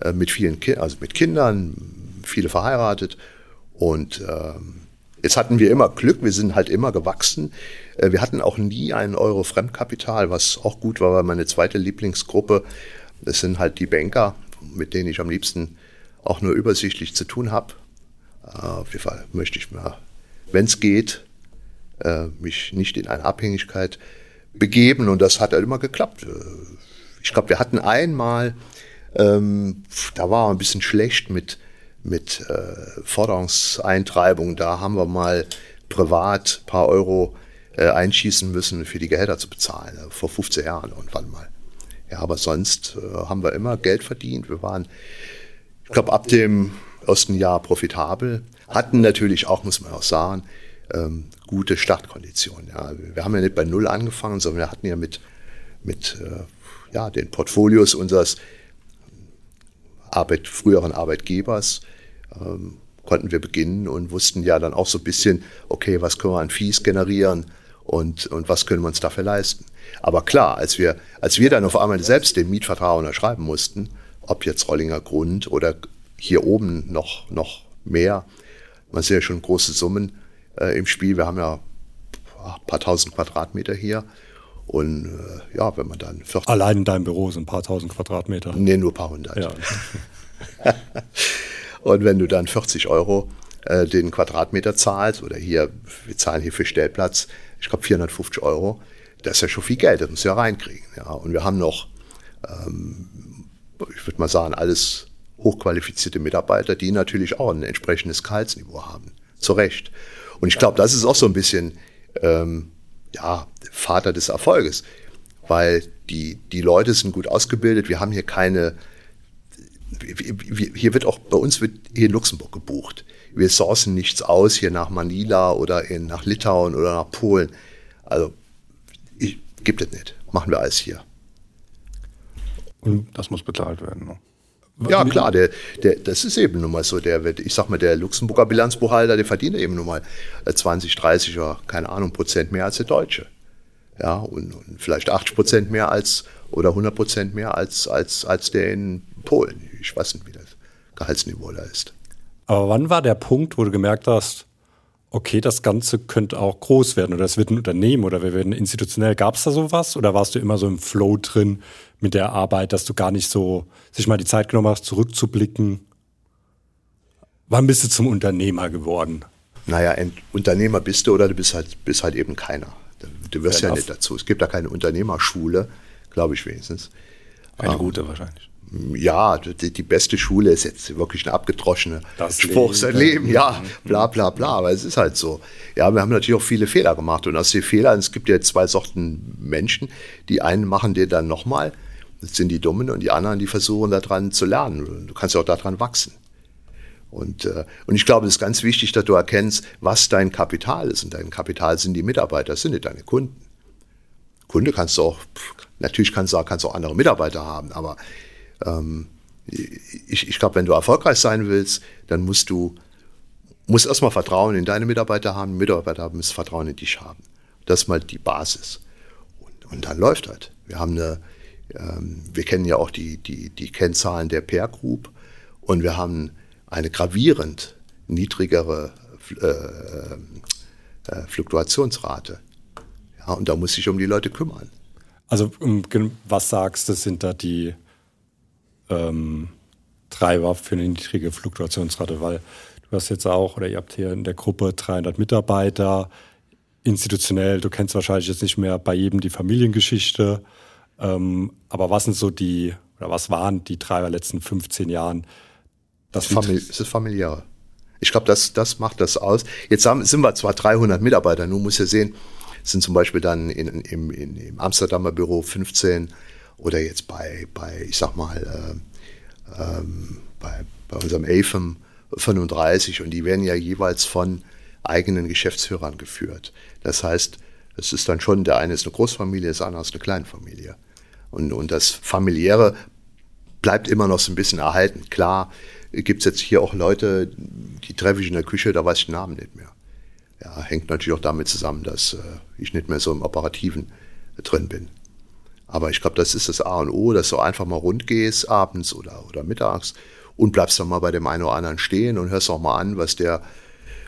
äh, mit vielen Ki also mit Kindern, viele verheiratet. Und ähm, jetzt hatten wir immer Glück, wir sind halt immer gewachsen. Äh, wir hatten auch nie einen Euro Fremdkapital, was auch gut war, weil meine zweite Lieblingsgruppe, das sind halt die Banker, mit denen ich am liebsten auch nur übersichtlich zu tun habe. Äh, auf jeden Fall möchte ich mal, wenn es geht, äh, mich nicht in eine Abhängigkeit begeben und das hat halt immer geklappt. Ich glaube, wir hatten einmal, ähm, da war ein bisschen schlecht mit, mit äh, Forderungseintreibung. Da haben wir mal privat ein paar Euro äh, einschießen müssen, für die Gehälter zu bezahlen, äh, vor 15 Jahren irgendwann mal. Ja, aber sonst äh, haben wir immer Geld verdient. Wir waren, ich glaube, ab dem ersten Jahr profitabel, hatten natürlich auch, muss man auch sagen, ähm, gute Startkonditionen. Ja. Wir haben ja nicht bei Null angefangen, sondern wir hatten ja mit, mit äh, ja, den Portfolios unseres Arbeit, früheren Arbeitgebers ähm, konnten wir beginnen und wussten ja dann auch so ein bisschen, okay, was können wir an Fees generieren und, und was können wir uns dafür leisten. Aber klar, als wir, als wir dann auf einmal selbst den Mietvertrag unterschreiben mussten, ob jetzt Rollinger Grund oder hier oben noch, noch mehr, man sieht ja schon große Summen äh, im Spiel. Wir haben ja ein paar tausend Quadratmeter hier und äh, ja, wenn man dann 40 Allein in deinem Büro sind ein paar tausend Quadratmeter. Nee, nur ein paar hundert. Ja. <laughs> und wenn du dann 40 Euro äh, den Quadratmeter zahlst, oder hier, wir zahlen hier für Stellplatz, ich glaube 450 Euro, das ist ja schon viel Geld, das musst du ja reinkriegen. Ja. Und wir haben noch, ähm, ich würde mal sagen, alles hochqualifizierte Mitarbeiter, die natürlich auch ein entsprechendes Gehaltsniveau haben. Zu Recht. Und ich glaube, das ist auch so ein bisschen ähm, ja, Vater des Erfolges, weil die, die Leute sind gut ausgebildet. Wir haben hier keine, hier wird auch, bei uns wird hier in Luxemburg gebucht. Wir sourcen nichts aus hier nach Manila oder in, nach Litauen oder nach Polen. Also, ich, gibt es nicht. Machen wir alles hier. Und das muss bezahlt werden. Ne? Ja, klar, der, der, das ist eben nun mal so. Der, ich sag mal, der Luxemburger Bilanzbuchhalter, der verdient eben nun mal 20, 30 oder keine Ahnung Prozent mehr als der Deutsche. Ja, und, und vielleicht 80 Prozent mehr als oder 100 Prozent mehr als, als, als der in Polen. Ich weiß nicht, wie das Gehaltsniveau da ist. Aber wann war der Punkt, wo du gemerkt hast, okay, das Ganze könnte auch groß werden oder es wird ein Unternehmen oder wir werden institutionell. Gab es da sowas oder warst du immer so im Flow drin? mit der Arbeit, dass du gar nicht so sich mal die Zeit genommen hast, zurückzublicken Wann bist du zum Unternehmer geworden? Naja, ein Unternehmer bist du oder du bist halt, bist halt eben keiner. Du wirst Fair ja enough. nicht dazu. Es gibt da keine Unternehmerschule, glaube ich wenigstens. Eine ähm, gute wahrscheinlich. Ja, die, die, beste Schule ist jetzt wirklich eine abgedroschene das Spruch, sein Leben, ja, bla bla bla, aber es ist halt so. Ja, wir haben natürlich auch viele Fehler gemacht und aus den Fehlern, es gibt ja zwei Sorten Menschen, die einen machen dir dann nochmal, das sind die Dummen und die anderen, die versuchen daran zu lernen. Du kannst ja auch daran wachsen. Und, äh, und ich glaube, es ist ganz wichtig, dass du erkennst, was dein Kapital ist. Und dein Kapital sind die Mitarbeiter, das sind nicht deine Kunden. Kunde kannst du auch, natürlich kannst du, kannst du auch andere Mitarbeiter haben, aber ähm, ich, ich glaube, wenn du erfolgreich sein willst, dann musst du musst erstmal Vertrauen in deine Mitarbeiter haben, Mitarbeiter müssen Vertrauen in dich haben. Das ist mal die Basis. Und, und dann läuft das. Wir haben eine, ähm, wir kennen ja auch die, die, die Kennzahlen der Peer Group und wir haben eine gravierend niedrigere äh, äh, Fluktuationsrate. Ja, und da muss sich um die Leute kümmern. Also was sagst du, sind da die ähm, Treiber für eine niedrige Fluktuationsrate? Weil du hast jetzt auch, oder ihr habt hier in der Gruppe 300 Mitarbeiter, institutionell, du kennst wahrscheinlich jetzt nicht mehr bei jedem die Familiengeschichte, ähm, aber was sind so die, oder was waren die Treiber letzten 15 Jahren, das Famili ist familiäre. Ich glaube, das, das macht das aus. Jetzt haben, sind wir zwar 300 Mitarbeiter, nun muss ja sehen, sind zum Beispiel dann in, in, in, im Amsterdamer Büro 15 oder jetzt bei, bei ich sag mal, äh, ähm, bei, bei unserem AFM 35 und die werden ja jeweils von eigenen Geschäftsführern geführt. Das heißt, es ist dann schon, der eine ist eine Großfamilie, das andere ist eine Kleinfamilie. Und, und das Familiäre bleibt immer noch so ein bisschen erhalten. Klar, gibt es jetzt hier auch Leute, die treffe ich in der Küche, da weiß ich den Namen nicht mehr. Ja, hängt natürlich auch damit zusammen, dass äh, ich nicht mehr so im Operativen drin bin. Aber ich glaube, das ist das A und O, dass du einfach mal rund gehst, abends oder, oder mittags und bleibst dann mal bei dem einen oder anderen stehen und hörst auch mal an, was der,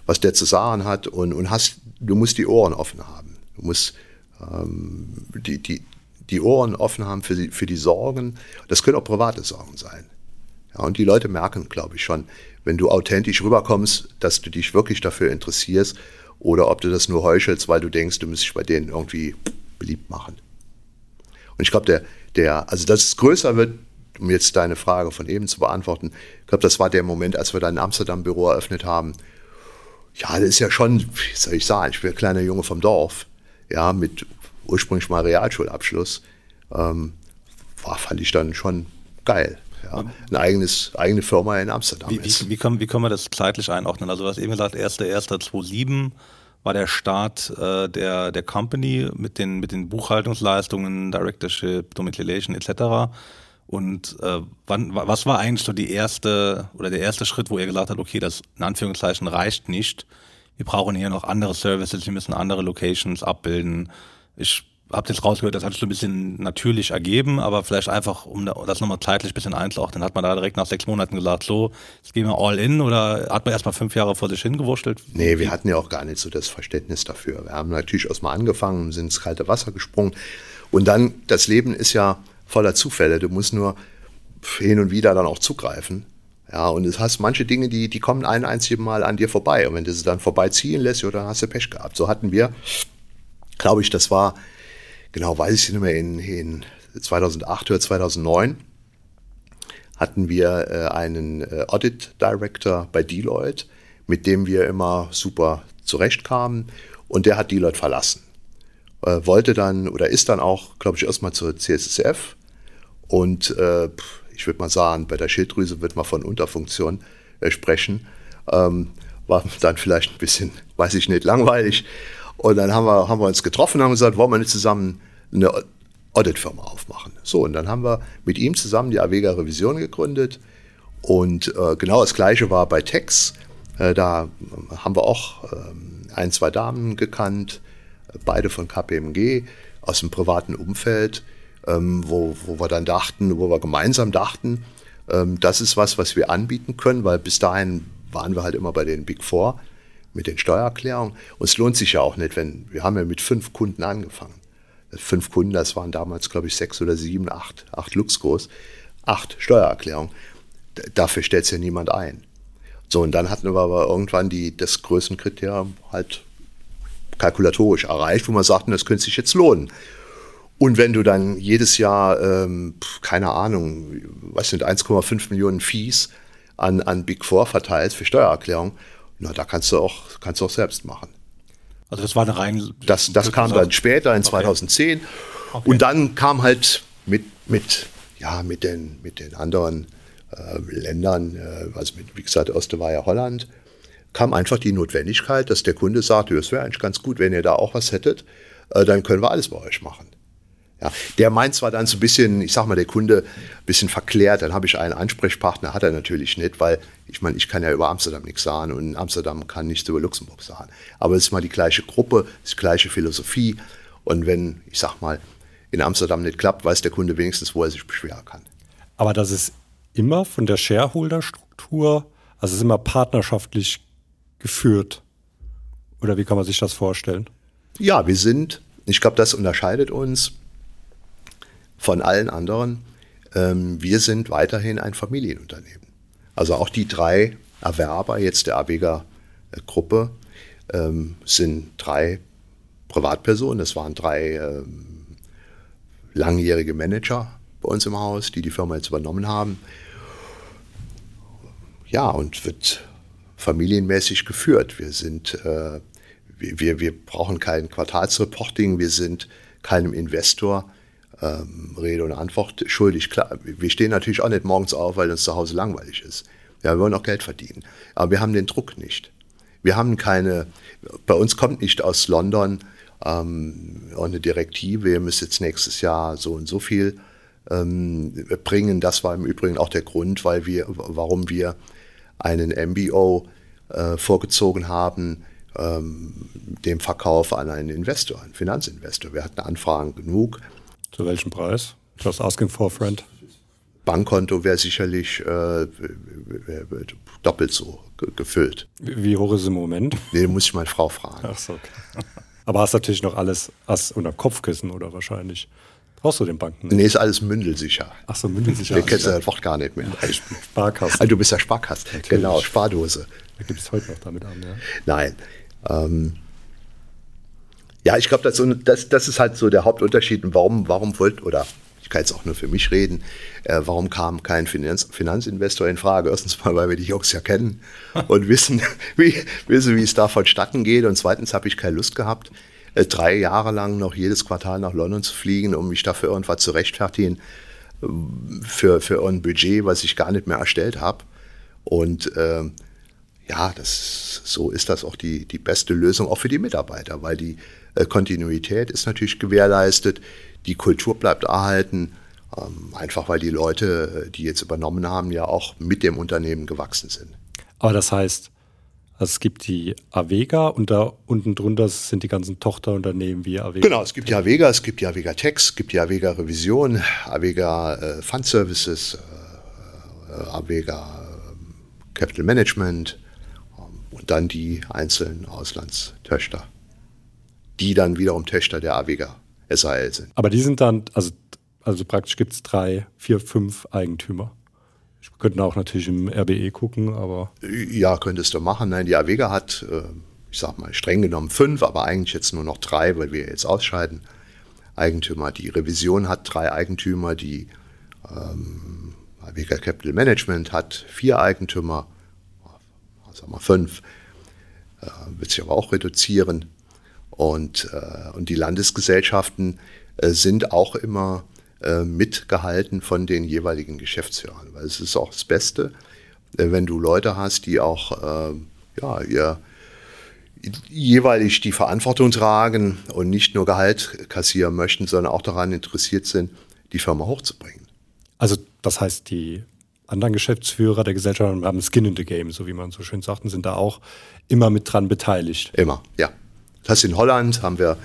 was der zu sagen hat und, und hast, du musst die Ohren offen haben. Du musst ähm, die, die, die Ohren offen haben für die, für die Sorgen. Das können auch private Sorgen sein. Ja, und die Leute merken, glaube ich, schon, wenn du authentisch rüberkommst, dass du dich wirklich dafür interessierst oder ob du das nur heuchelst, weil du denkst, du müsstest bei denen irgendwie beliebt machen. Und ich glaube, der, der, also dass es größer wird, um jetzt deine Frage von eben zu beantworten, ich glaube, das war der Moment, als wir dann Amsterdam-Büro eröffnet haben. Ja, das ist ja schon, wie soll ich sagen, ich bin ein kleiner Junge vom Dorf, ja, mit ursprünglich mal Realschulabschluss. Ähm, war, fand ich dann schon geil ja, ein eigenes, eigene Firma in Amsterdam wie. Wie, wie, können, wie können wir das zeitlich einordnen? Also du hast eben gesagt, 1.1.2007 war der Start äh, der, der Company mit den, mit den Buchhaltungsleistungen, Directorship, Domiciliation etc. Und äh, wann, was war eigentlich so die erste oder der erste Schritt, wo ihr gesagt habt, okay, das in Anführungszeichen reicht nicht. Wir brauchen hier noch andere Services, wir müssen andere Locations abbilden. Ich habt jetzt rausgehört, das hat sich so ein bisschen natürlich ergeben, aber vielleicht einfach, um das nochmal zeitlich ein bisschen einzuordnen, hat man da direkt nach sechs Monaten gesagt, so, jetzt gehen wir all in oder hat man erstmal fünf Jahre vor sich hingewurschtelt? Nee, wir hatten ja auch gar nicht so das Verständnis dafür. Wir haben natürlich erstmal angefangen, sind ins kalte Wasser gesprungen und dann, das Leben ist ja voller Zufälle, du musst nur hin und wieder dann auch zugreifen. Ja, und es hast manche Dinge, die, die kommen ein einziges Mal an dir vorbei. Und wenn du sie dann vorbeiziehen lässt, ja, dann hast du Pech gehabt. So hatten wir, glaube ich, das war genau weiß ich nicht mehr, in, in 2008 oder 2009 hatten wir äh, einen äh, Audit Director bei Deloitte, mit dem wir immer super zurechtkamen und der hat Deloitte verlassen. Äh, wollte dann oder ist dann auch, glaube ich, erstmal zur CSSF und äh, ich würde mal sagen, bei der Schilddrüse wird man von Unterfunktion äh, sprechen. Ähm, war dann vielleicht ein bisschen, weiß ich nicht, langweilig. Und dann haben wir, haben wir uns getroffen und haben gesagt, wollen wir nicht zusammen eine Auditfirma aufmachen. So, und dann haben wir mit ihm zusammen die Avega Revision gegründet. Und äh, genau das Gleiche war bei Tex. Äh, da haben wir auch äh, ein, zwei Damen gekannt, beide von KPMG aus dem privaten Umfeld, ähm, wo, wo wir dann dachten, wo wir gemeinsam dachten, ähm, das ist was, was wir anbieten können, weil bis dahin waren wir halt immer bei den Big Four mit den Steuererklärungen. Und es lohnt sich ja auch nicht, wenn wir haben ja mit fünf Kunden angefangen. Fünf Kunden, das waren damals, glaube ich, sechs oder sieben, acht, acht Luxgos, acht Steuererklärungen. Dafür stellt sich ja niemand ein. So, und dann hatten wir aber irgendwann die, das Größenkriterium halt kalkulatorisch erreicht, wo man sagten, das könnte sich jetzt lohnen. Und wenn du dann jedes Jahr, ähm, keine Ahnung, was sind 1,5 Millionen Fees an, an Big Four verteilst für Steuererklärung, na, da kannst du auch, kannst du auch selbst machen. Also das war eine rein. Das, das kam dann später in 2010. Okay. Und dann kam halt mit, mit, ja, mit, den, mit den anderen äh, Ländern, äh, also mit, wie gesagt, Oste war ja Holland, kam einfach die Notwendigkeit, dass der Kunde sagte, es wäre eigentlich ganz gut, wenn ihr da auch was hättet, äh, dann können wir alles bei euch machen. Ja, der meint zwar dann so ein bisschen, ich sag mal, der Kunde ein bisschen verklärt, dann habe ich einen Ansprechpartner, hat er natürlich nicht, weil ich meine, ich kann ja über Amsterdam nichts sagen und Amsterdam kann nichts über Luxemburg sagen. Aber es ist mal die gleiche Gruppe, die gleiche Philosophie und wenn, ich sag mal, in Amsterdam nicht klappt, weiß der Kunde wenigstens, wo er sich beschweren kann. Aber das ist immer von der Shareholder-Struktur, also es ist immer partnerschaftlich geführt. Oder wie kann man sich das vorstellen? Ja, wir sind, ich glaube, das unterscheidet uns von allen anderen. Ähm, wir sind weiterhin ein Familienunternehmen. Also auch die drei Erwerber jetzt der Abega Gruppe ähm, sind drei Privatpersonen. Das waren drei ähm, langjährige Manager bei uns im Haus, die die Firma jetzt übernommen haben. Ja, und wird familienmäßig geführt. Wir sind, äh, wir, wir brauchen kein Quartalsreporting, wir sind keinem Investor ähm, Rede und Antwort schuldig. Klar, wir stehen natürlich auch nicht morgens auf, weil uns zu Hause langweilig ist. Ja, wir wollen auch Geld verdienen. Aber wir haben den Druck nicht. Wir haben keine, bei uns kommt nicht aus London ähm, eine Direktive, ihr müsst jetzt nächstes Jahr so und so viel ähm, bringen. Das war im Übrigen auch der Grund, weil wir, warum wir einen MBO äh, vorgezogen haben, ähm, dem Verkauf an einen Investor, einen Finanzinvestor. Wir hatten Anfragen genug. Zu welchem Preis? Just asking for a friend. Bankkonto wäre sicherlich äh, doppelt so gefüllt. Wie hoch ist es im Moment? Nee, muss ich meine Frau fragen. Ach so, okay. <laughs> Aber hast natürlich noch alles hast unter Kopfkissen oder wahrscheinlich? Brauchst du den Banken? Nicht? Nee, ist alles mündelsicher. Ach so, mündelsicher. Wir kennen das Wort gar nicht mehr. Sparkasse. Also, du bist ja Sparkasse. Natürlich. Genau, Spardose. Da gibt es heute noch damit an, ja. Nein. Ähm, ja, ich glaube, das, das, das ist halt so der Hauptunterschied. warum, warum wollt, oder ich kann jetzt auch nur für mich reden, äh, warum kam kein Finanz, Finanzinvestor in Frage? Erstens mal, weil wir die Jungs ja kennen und wissen, <laughs> wie, wissen, wie es da vonstatten geht. Und zweitens habe ich keine Lust gehabt, äh, drei Jahre lang noch jedes Quartal nach London zu fliegen, um mich dafür irgendwas zu rechtfertigen, äh, für, für ein Budget, was ich gar nicht mehr erstellt habe. Und äh, ja, das, so ist das auch die, die beste Lösung, auch für die Mitarbeiter, weil die Kontinuität ist natürlich gewährleistet, die Kultur bleibt erhalten, ähm, einfach weil die Leute, äh, die jetzt übernommen haben, ja auch mit dem Unternehmen gewachsen sind. Aber das heißt, also es gibt die Avega und da unten drunter sind die ganzen Tochterunternehmen wie Avega. Genau, es gibt die Avega, es gibt die Avega Tex, es gibt die Avega Revision, Avega äh, Fund Services, äh, äh Avega ähm, Capital Management ähm, und dann die einzelnen Auslandstöchter, die dann wiederum Töchter der Avega SAL sind. Aber die sind dann, also, also praktisch gibt es drei, vier, fünf Eigentümer. Wir könnten auch natürlich im RBE gucken, aber. Ja, könntest du machen. Nein, die Avega hat, äh, ich sag mal, streng genommen fünf, aber eigentlich jetzt nur noch drei, weil wir jetzt ausscheiden. Eigentümer. Die Revision hat drei Eigentümer, die ähm, Avega Capital Management hat vier Eigentümer, sagen wir fünf, äh, wird sich aber auch reduzieren. Und, äh, und die Landesgesellschaften äh, sind auch immer äh, mitgehalten von den jeweiligen Geschäftsführern. Weil es ist auch das Beste, äh, wenn du Leute hast, die auch äh, ja, ihr jeweilig die Verantwortung tragen und nicht nur Gehalt kassieren möchten, sondern auch daran interessiert sind, die Firma hochzubringen. Also das heißt, die anderen Geschäftsführer der Gesellschaft haben Skin in the Game, so wie man so schön sagt, und sind da auch immer mit dran beteiligt. Immer, ja. Das heißt, in Holland haben wir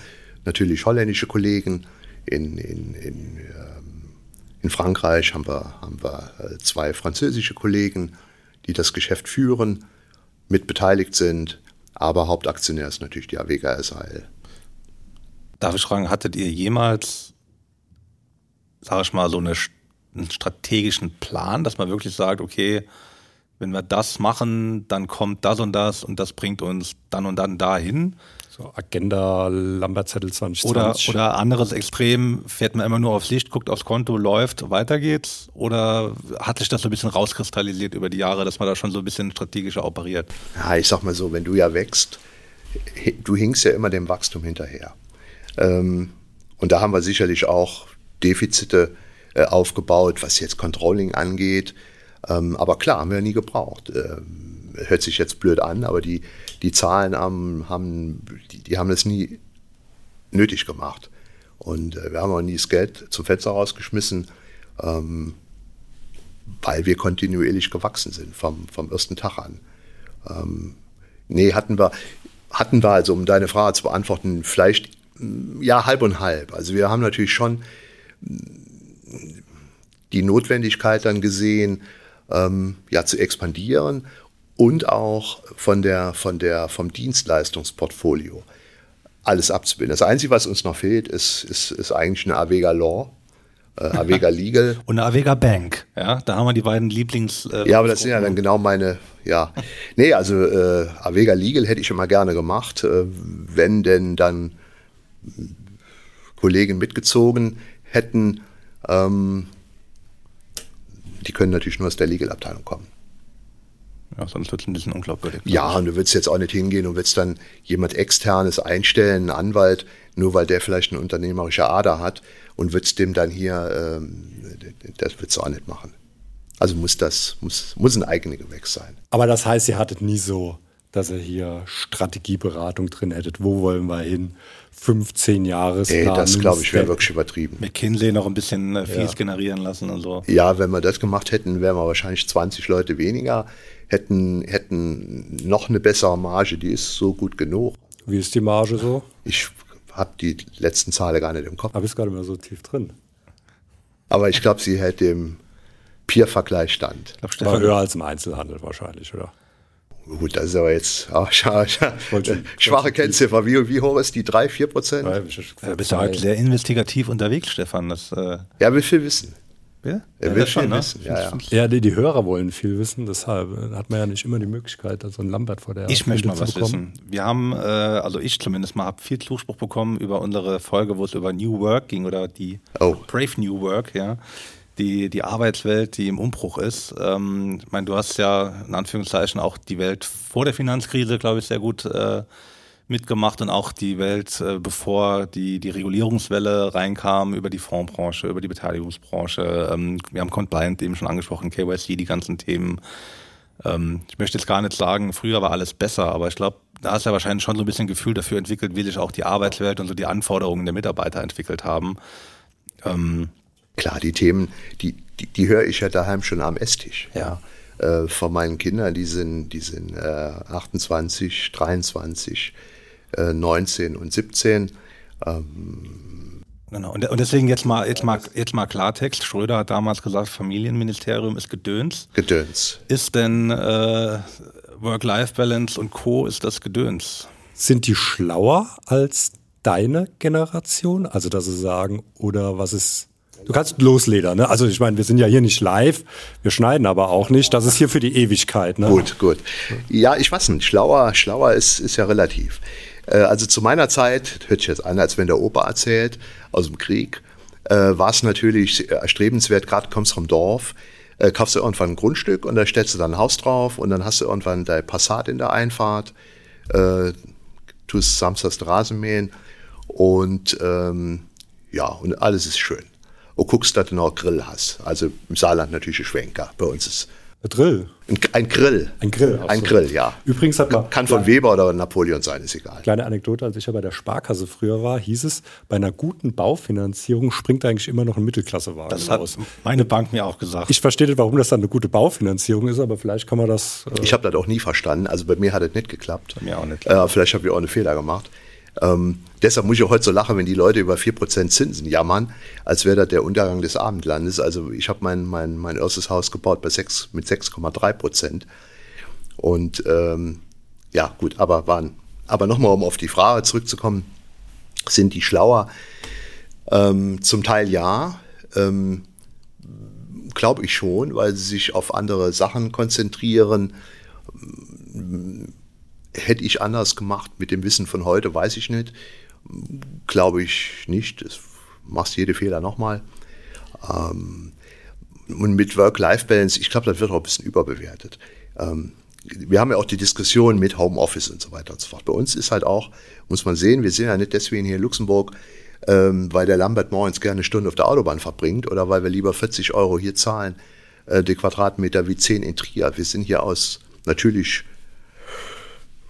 natürlich holländische Kollegen, in, in, in in Frankreich haben wir, haben wir äh, zwei französische Kollegen, die das Geschäft führen, mit beteiligt sind, aber Hauptaktionär ist natürlich die Avega SAL. Darf ich fragen, hattet ihr jemals, sag ich mal, so eine, einen strategischen Plan, dass man wirklich sagt, okay, wenn wir das machen, dann kommt das und das und das bringt uns dann und dann dahin. So Agenda Lambertzettel 2020. Oder, oder anderes Extrem, fährt man immer nur aufs Licht, guckt aufs Konto, läuft, weiter geht's? Oder hat sich das so ein bisschen rauskristallisiert über die Jahre, dass man da schon so ein bisschen strategischer operiert? Ja, ich sag mal so, wenn du ja wächst, du hinkst ja immer dem Wachstum hinterher. Ähm, und da haben wir sicherlich auch Defizite äh, aufgebaut, was jetzt Controlling angeht. Ähm, aber klar, haben wir nie gebraucht. Hört sich jetzt blöd an, aber die, die Zahlen haben, haben, die, die haben es nie nötig gemacht. Und äh, wir haben auch nie das Geld zum Fenster rausgeschmissen, ähm, weil wir kontinuierlich gewachsen sind vom, vom ersten Tag an. Ähm, nee, hatten wir, hatten wir also, um deine Frage zu beantworten, vielleicht ja halb und halb. Also wir haben natürlich schon die Notwendigkeit dann gesehen, ähm, ja, zu expandieren und auch von der, von der, vom Dienstleistungsportfolio alles abzubilden. Das Einzige, was uns noch fehlt, ist, ist, ist eigentlich eine Avega Law. Äh, Avega <laughs> Legal. Und eine Avega Bank, ja, da haben wir die beiden Lieblings. Äh, ja, aber das sind ja dann genau meine, ja. Nee, also äh, Avega Legal hätte ich immer gerne gemacht, äh, wenn denn dann Kollegen mitgezogen hätten. Ähm, die können natürlich nur aus der Legal-Abteilung kommen. Ja, sonst wird es ein bisschen unglaubwürdig. Ja, und du willst jetzt auch nicht hingehen und willst dann jemand externes einstellen, einen Anwalt, nur weil der vielleicht eine unternehmerische Ader hat und willst dem dann hier, ähm, das willst du auch nicht machen. Also muss das, muss, muss ein eigenes Gewächs sein. Aber das heißt, ihr hattet nie so, dass ihr hier Strategieberatung drin hättet. Wo wollen wir hin? 15 Jahres. Ey, das glaube ich wäre wirklich übertrieben. McKinsey noch ein bisschen äh, Fees ja. generieren lassen und so. Ja, wenn wir das gemacht hätten, wären wir wahrscheinlich 20 Leute weniger, hätten, hätten noch eine bessere Marge, die ist so gut genug. Wie ist die Marge so? Ich habe die letzten Zahlen gar nicht im Kopf. Aber ist gar nicht mehr so tief drin. Aber ich glaube, sie hält dem Peer-Vergleich stand. Ich glaub, War höher als im Einzelhandel wahrscheinlich, oder? Gut, das ist aber jetzt <laughs> oh, schwache, schwache Kennziffer. Wie, wie hoch ist die? 3, 4 Prozent? Ja, du bist ja halt sehr investigativ unterwegs, Stefan. Das, äh ja, will viel wissen. Ja? Er will viel ne? wissen. Ja, ja. ja die, die, Hörer wollen viel wissen, deshalb hat man ja nicht immer die Möglichkeit, so ein Lambert vor der Ich möchte mal was bekommen. wissen. Wir haben, äh, also ich zumindest mal, habe viel Zuspruch bekommen über unsere Folge, wo es über New Work ging oder die oh. Brave New Work, ja die, die Arbeitswelt, die im Umbruch ist. Ähm, ich meine, du hast ja in Anführungszeichen auch die Welt vor der Finanzkrise, glaube ich, sehr gut äh, mitgemacht und auch die Welt, äh, bevor die, die Regulierungswelle reinkam über die Fondsbranche, über die Beteiligungsbranche. Ähm, wir haben Compliant eben schon angesprochen, KYC, die ganzen Themen. Ähm, ich möchte jetzt gar nicht sagen, früher war alles besser, aber ich glaube, da hast du ja wahrscheinlich schon so ein bisschen Gefühl dafür entwickelt, wie sich auch die Arbeitswelt und so die Anforderungen der Mitarbeiter entwickelt haben. Ähm, Klar, die Themen, die, die, die höre ich ja daheim schon am Esstisch. Ja. Äh, von meinen Kindern, die sind, die sind äh, 28, 23, äh, 19 und 17. Ähm, genau. Und, und, deswegen jetzt mal, jetzt, mal, jetzt mal Klartext. Schröder hat damals gesagt, Familienministerium ist Gedöns. Gedöns. Ist denn äh, Work-Life-Balance und Co. ist das Gedöns? Sind die schlauer als deine Generation? Also, dass sie sagen, oder was ist Du kannst losledern, ne? Also ich meine, wir sind ja hier nicht live, wir schneiden aber auch nicht. Das ist hier für die Ewigkeit. Ne? Gut, gut. Ja, ich weiß nicht. Schlauer, schlauer ist, ist ja relativ. Äh, also zu meiner Zeit, hört sich jetzt an, als wenn der Opa erzählt, aus dem Krieg, äh, war es natürlich erstrebenswert, gerade kommst vom Dorf, äh, kaufst du irgendwann ein Grundstück und da stellst du dann ein Haus drauf und dann hast du irgendwann dein Passat in der Einfahrt, äh, tust samstags Rasenmähen und ähm, ja, und alles ist schön und guckst, dass du noch Grill hast. Also im Saarland natürlich ein Schwenker. Bei uns ist ein Grill. Ein, ein, Grill. Ein Grill. Ein Grill, ja. Übrigens hat man. Kann von Weber oder Napoleon sein, ist egal. Kleine Anekdote, als ich ja bei der Sparkasse früher war, hieß es, bei einer guten Baufinanzierung springt eigentlich immer noch ein Mittelklassewagen das hat raus. meine Bank mir auch gesagt. Ich verstehe nicht, warum das dann eine gute Baufinanzierung ist, aber vielleicht kann man das. Äh ich habe das auch nie verstanden. Also bei mir hat es nicht geklappt. Bei mir auch nicht. Äh, vielleicht habe ich auch einen Fehler gemacht. Ähm, deshalb muss ich auch heute so lachen, wenn die Leute über 4% Zinsen jammern, als wäre das der Untergang des Abendlandes. Also ich habe mein, mein, mein erstes Haus gebaut bei 6, mit 6,3 Prozent. Und ähm, ja, gut, aber waren. Aber nochmal, um auf die Frage zurückzukommen, sind die schlauer? Ähm, zum Teil ja. Ähm, glaube ich schon, weil sie sich auf andere Sachen konzentrieren. Hätte ich anders gemacht mit dem Wissen von heute, weiß ich nicht. Glaube ich nicht. Das machst jede Fehler nochmal. Ähm, und mit Work-Life-Balance, ich glaube, das wird auch ein bisschen überbewertet. Ähm, wir haben ja auch die Diskussion mit Homeoffice und so weiter und so fort. Bei uns ist halt auch, muss man sehen, wir sind ja nicht deswegen hier in Luxemburg, ähm, weil der Lambert morgens gerne eine Stunde auf der Autobahn verbringt oder weil wir lieber 40 Euro hier zahlen, äh, die Quadratmeter wie 10 in Trier. Wir sind hier aus natürlich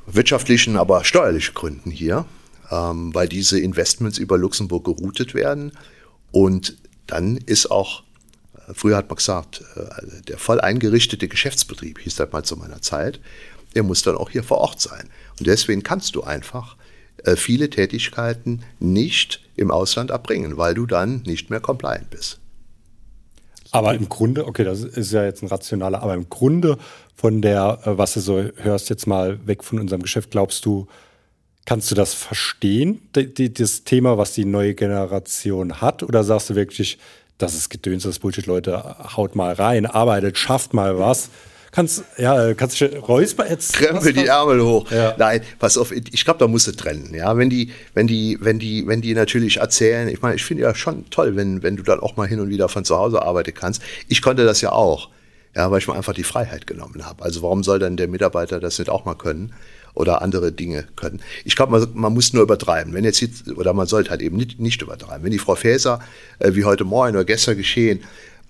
wirtschaftlichen, aber steuerlichen Gründen hier, ähm, weil diese Investments über Luxemburg geroutet werden. Und dann ist auch Früher hat man gesagt, äh, der voll eingerichtete Geschäftsbetrieb, hieß das mal zu meiner Zeit, der muss dann auch hier vor Ort sein. Und deswegen kannst du einfach äh, viele Tätigkeiten nicht im Ausland erbringen, weil du dann nicht mehr compliant bist. Aber im Grunde, okay, das ist ja jetzt ein rationaler, aber im Grunde von der, äh, was du so hörst, jetzt mal weg von unserem Geschäft, glaubst du, kannst du das verstehen, die, die, das Thema, was die neue Generation hat? Oder sagst du wirklich, das ist Gedöns, das ist Bullshit, Leute, haut mal rein, arbeitet, schafft mal was. Kannst, ja, kannst du räusper jetzt. Krempel die Ärmel hoch. Ja. Nein, pass auf, ich glaube, da musst du trennen. Ja, wenn die, wenn die, wenn die, wenn die natürlich erzählen, ich meine, ich finde ja schon toll, wenn, wenn du dann auch mal hin und wieder von zu Hause arbeiten kannst. Ich konnte das ja auch. Ja, weil ich mir einfach die Freiheit genommen habe. Also warum soll dann der Mitarbeiter das nicht auch mal können? Oder andere Dinge können. Ich glaube, man, man, muss nur übertreiben. Wenn jetzt, oder man sollte halt eben nicht, nicht übertreiben. Wenn die Frau Faeser, äh, wie heute Morgen oder gestern geschehen,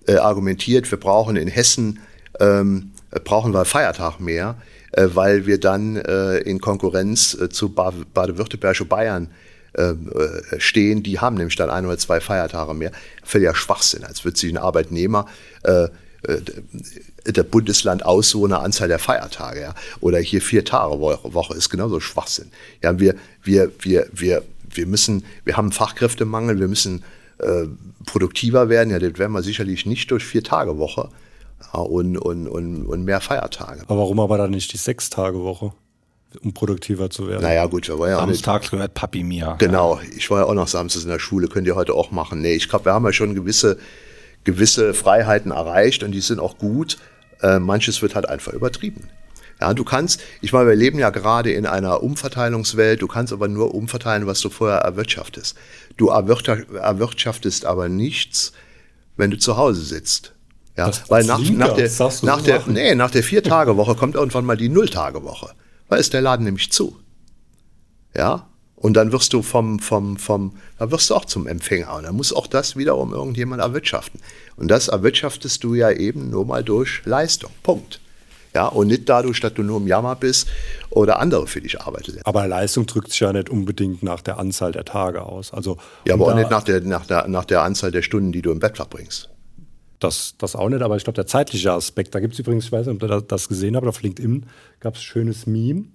äh, argumentiert, wir brauchen in Hessen, ähm, brauchen wir Feiertag mehr, äh, weil wir dann äh, in Konkurrenz äh, zu Baden-Württemberg und Bayern äh, stehen, die haben nämlich dann ein oder zwei Feiertage mehr. Völliger Schwachsinn, als würde sich ein Arbeitnehmer äh, der Bundesland aus so eine Anzahl der Feiertage, ja. Oder hier vier Tage Woche ist genauso Schwachsinn. Ja, wir, wir, wir, wir, wir müssen, wir haben Fachkräftemangel, wir müssen äh, produktiver werden. Ja, das werden wir sicherlich nicht durch vier Tage Woche ja, und, und, und, und mehr Feiertage. Aber warum aber dann nicht die sechs Tage Woche? um produktiver zu werden. Naja, gut, wir war ja Samstags gehört Papi mir. Genau, ich war ja auch noch samstags in der Schule, könnt ihr heute auch machen. Nee, ich glaube, wir haben ja schon gewisse gewisse Freiheiten erreicht und die sind auch gut. Äh, manches wird halt einfach übertrieben. Ja, du kannst, ich meine, wir leben ja gerade in einer Umverteilungswelt, du kannst aber nur umverteilen, was du vorher erwirtschaftest. Du erwirtschaftest aber nichts, wenn du zu Hause sitzt. Ja, das, weil nach, nach, der, nach, der, nee, nach der Vier-Tage-Woche kommt irgendwann mal die Null-Tage-Woche. Weil ist der Laden nämlich zu. Ja, und dann wirst du vom, vom, vom, da wirst du auch zum Empfänger. Und dann muss auch das wiederum irgendjemand erwirtschaften. Und das erwirtschaftest du ja eben nur mal durch Leistung. Punkt. Ja, und nicht dadurch, dass du nur im Jammer bist oder andere für dich arbeiten. Aber Leistung drückt sich ja nicht unbedingt nach der Anzahl der Tage aus. Also, ja, aber auch nicht nach der, nach, der, nach der Anzahl der Stunden, die du im Bett verbringst. Das, das auch nicht, aber ich glaube, der zeitliche Aspekt, da gibt es übrigens, ich weiß nicht, ob ihr das gesehen habt, auf LinkedIn gab es ein schönes Meme.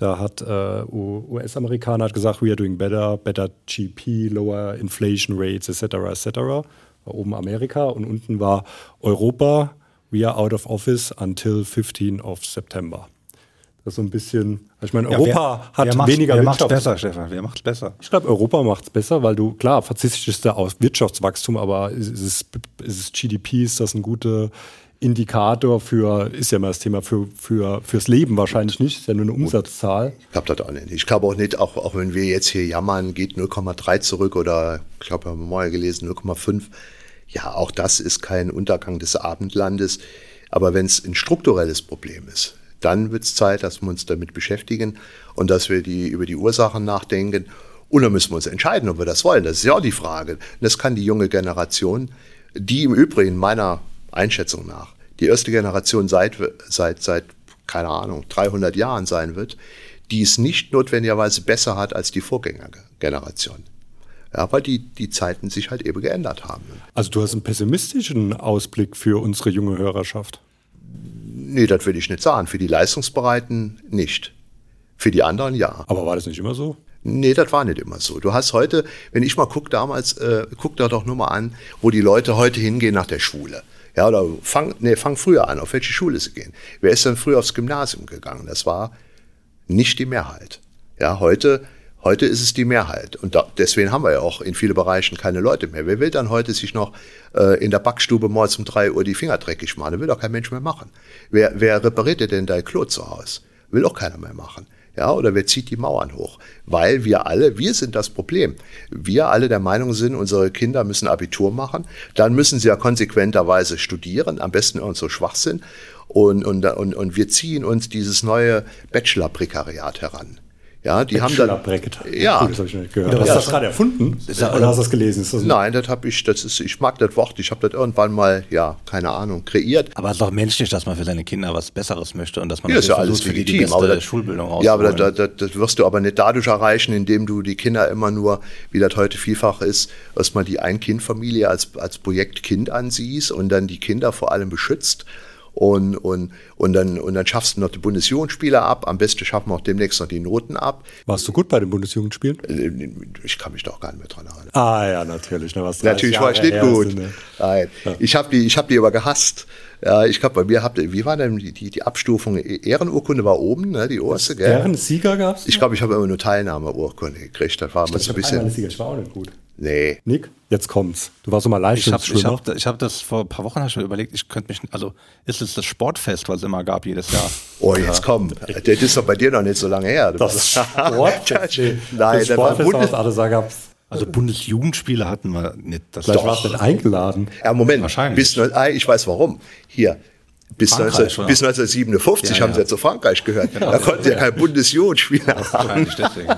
Da hat äh, US-Amerikaner gesagt, we are doing better, better GP, lower inflation rates, etc., etc. War oben Amerika und unten war Europa, we are out of office until 15 of September. Das ist so ein bisschen, ich meine, Europa ja, wer, hat wer weniger wer Wirtschaft. besser, Stefan? Wer macht es besser? Ich glaube, Europa macht es besser, weil du, klar, verzichtest da auf Wirtschaftswachstum, aber ist es, ist es GDP, ist das ein guter Indikator für, ist ja immer das Thema für, für, fürs Leben wahrscheinlich nicht, ist ja nur eine Umsatzzahl. Ich glaube das auch nicht. Ich glaube auch nicht, auch, auch wenn wir jetzt hier jammern, geht 0,3 zurück oder ich glaube, wir haben mal gelesen 0,5. Ja, auch das ist kein Untergang des Abendlandes. Aber wenn es ein strukturelles Problem ist, dann wird es Zeit, dass wir uns damit beschäftigen und dass wir die, über die Ursachen nachdenken. Und dann müssen wir uns entscheiden, ob wir das wollen. Das ist ja auch die Frage. Und das kann die junge Generation, die im Übrigen meiner Einschätzung nach die erste Generation seit, seit, seit, keine Ahnung, 300 Jahren sein wird, die es nicht notwendigerweise besser hat als die Vorgängergeneration. Ja, weil die, die Zeiten sich halt eben geändert haben. Also du hast einen pessimistischen Ausblick für unsere junge Hörerschaft? Nee, das will ich nicht sagen. Für die Leistungsbereiten nicht. Für die anderen ja. Aber war das nicht immer so? Nee, das war nicht immer so. Du hast heute, wenn ich mal gucke damals, äh, guck da doch nur mal an, wo die Leute heute hingehen nach der Schule. Ja, oder fang, nee, fang früher an, auf welche Schule sie gehen. Wer ist denn früher aufs Gymnasium gegangen? Das war nicht die Mehrheit. Ja, heute, Heute ist es die Mehrheit. Und da, deswegen haben wir ja auch in vielen Bereichen keine Leute mehr. Wer will dann heute sich noch äh, in der Backstube morgens um drei Uhr die Finger dreckig machen? Das will doch kein Mensch mehr machen. Wer, wer repariert dir denn dein Klo zu Hause? Will auch keiner mehr machen. Ja, oder wer zieht die Mauern hoch? Weil wir alle, wir sind das Problem. Wir alle der Meinung sind, unsere Kinder müssen Abitur machen. Dann müssen sie ja konsequenterweise studieren, am besten irgend so schwach sind. Und, und, und, und wir ziehen uns dieses neue Bachelor-Prekariat heran. Ja, die haben dann. Ja. Gut, das habe ich nicht gehört. Ja, hast du das gerade erfunden? Oder hast du das gelesen? Das Nein, das habe ich, das ist, ich mag das Wort, ich habe das irgendwann mal, ja, keine Ahnung, kreiert. Aber es ist doch menschlich, dass man für seine Kinder was Besseres möchte und dass man ja, ist ja alles für die, die beste das, Schulbildung Ja, aber das, das, das, wirst du aber nicht dadurch erreichen, indem du die Kinder immer nur, wie das heute vielfach ist, dass man die Ein-Kind-Familie als, als Projekt Kind ansiehst und dann die Kinder vor allem beschützt und, und, und, dann, und dann schaffst du noch die Bundesjugendspiele ab. Am besten schaffen wir auch demnächst noch die Noten ab. Warst du gut bei den Bundesjugendspielen? Äh, ich kann mich doch gar nicht mehr dran erinnern. Ah ja, natürlich. Na, was natürlich war ich nicht gut. Ne? Nein. Ja. Ich habe die, hab die aber gehasst. Ja, ich glaube, bei mir habt ihr, wie war denn die, die, die Abstufung? Ehrenurkunde war oben, ne, die oberste, gell? Ehrensieger gab's? Ich glaube, ich habe immer nur Teilnahmeurkunde gekriegt. Das war ich, glaub, so ein bisschen. Sieger, ich war auch nicht gut. Nee. Nick, jetzt kommt's. Du warst mal live. Ich habe hab, hab das vor ein paar Wochen schon überlegt, ich könnte mich, also ist es das Sportfest, was es immer gab jedes Jahr? Oh, jetzt komm. Das ist doch bei dir noch nicht so lange her. Das Sportfest? <laughs> Nein, das, das war Bundes gab's also Bundesjugendspiele hatten wir nicht. Das Vielleicht warst du eingeladen. Ja, Moment. Wahrscheinlich. Bis, ich weiß warum. Hier, bis, 19, bis 1957 ja, haben sie ja zu Frankreich gehört. Ja, da konnten sie ja kein Bundesjugendspiel haben. Deswegen.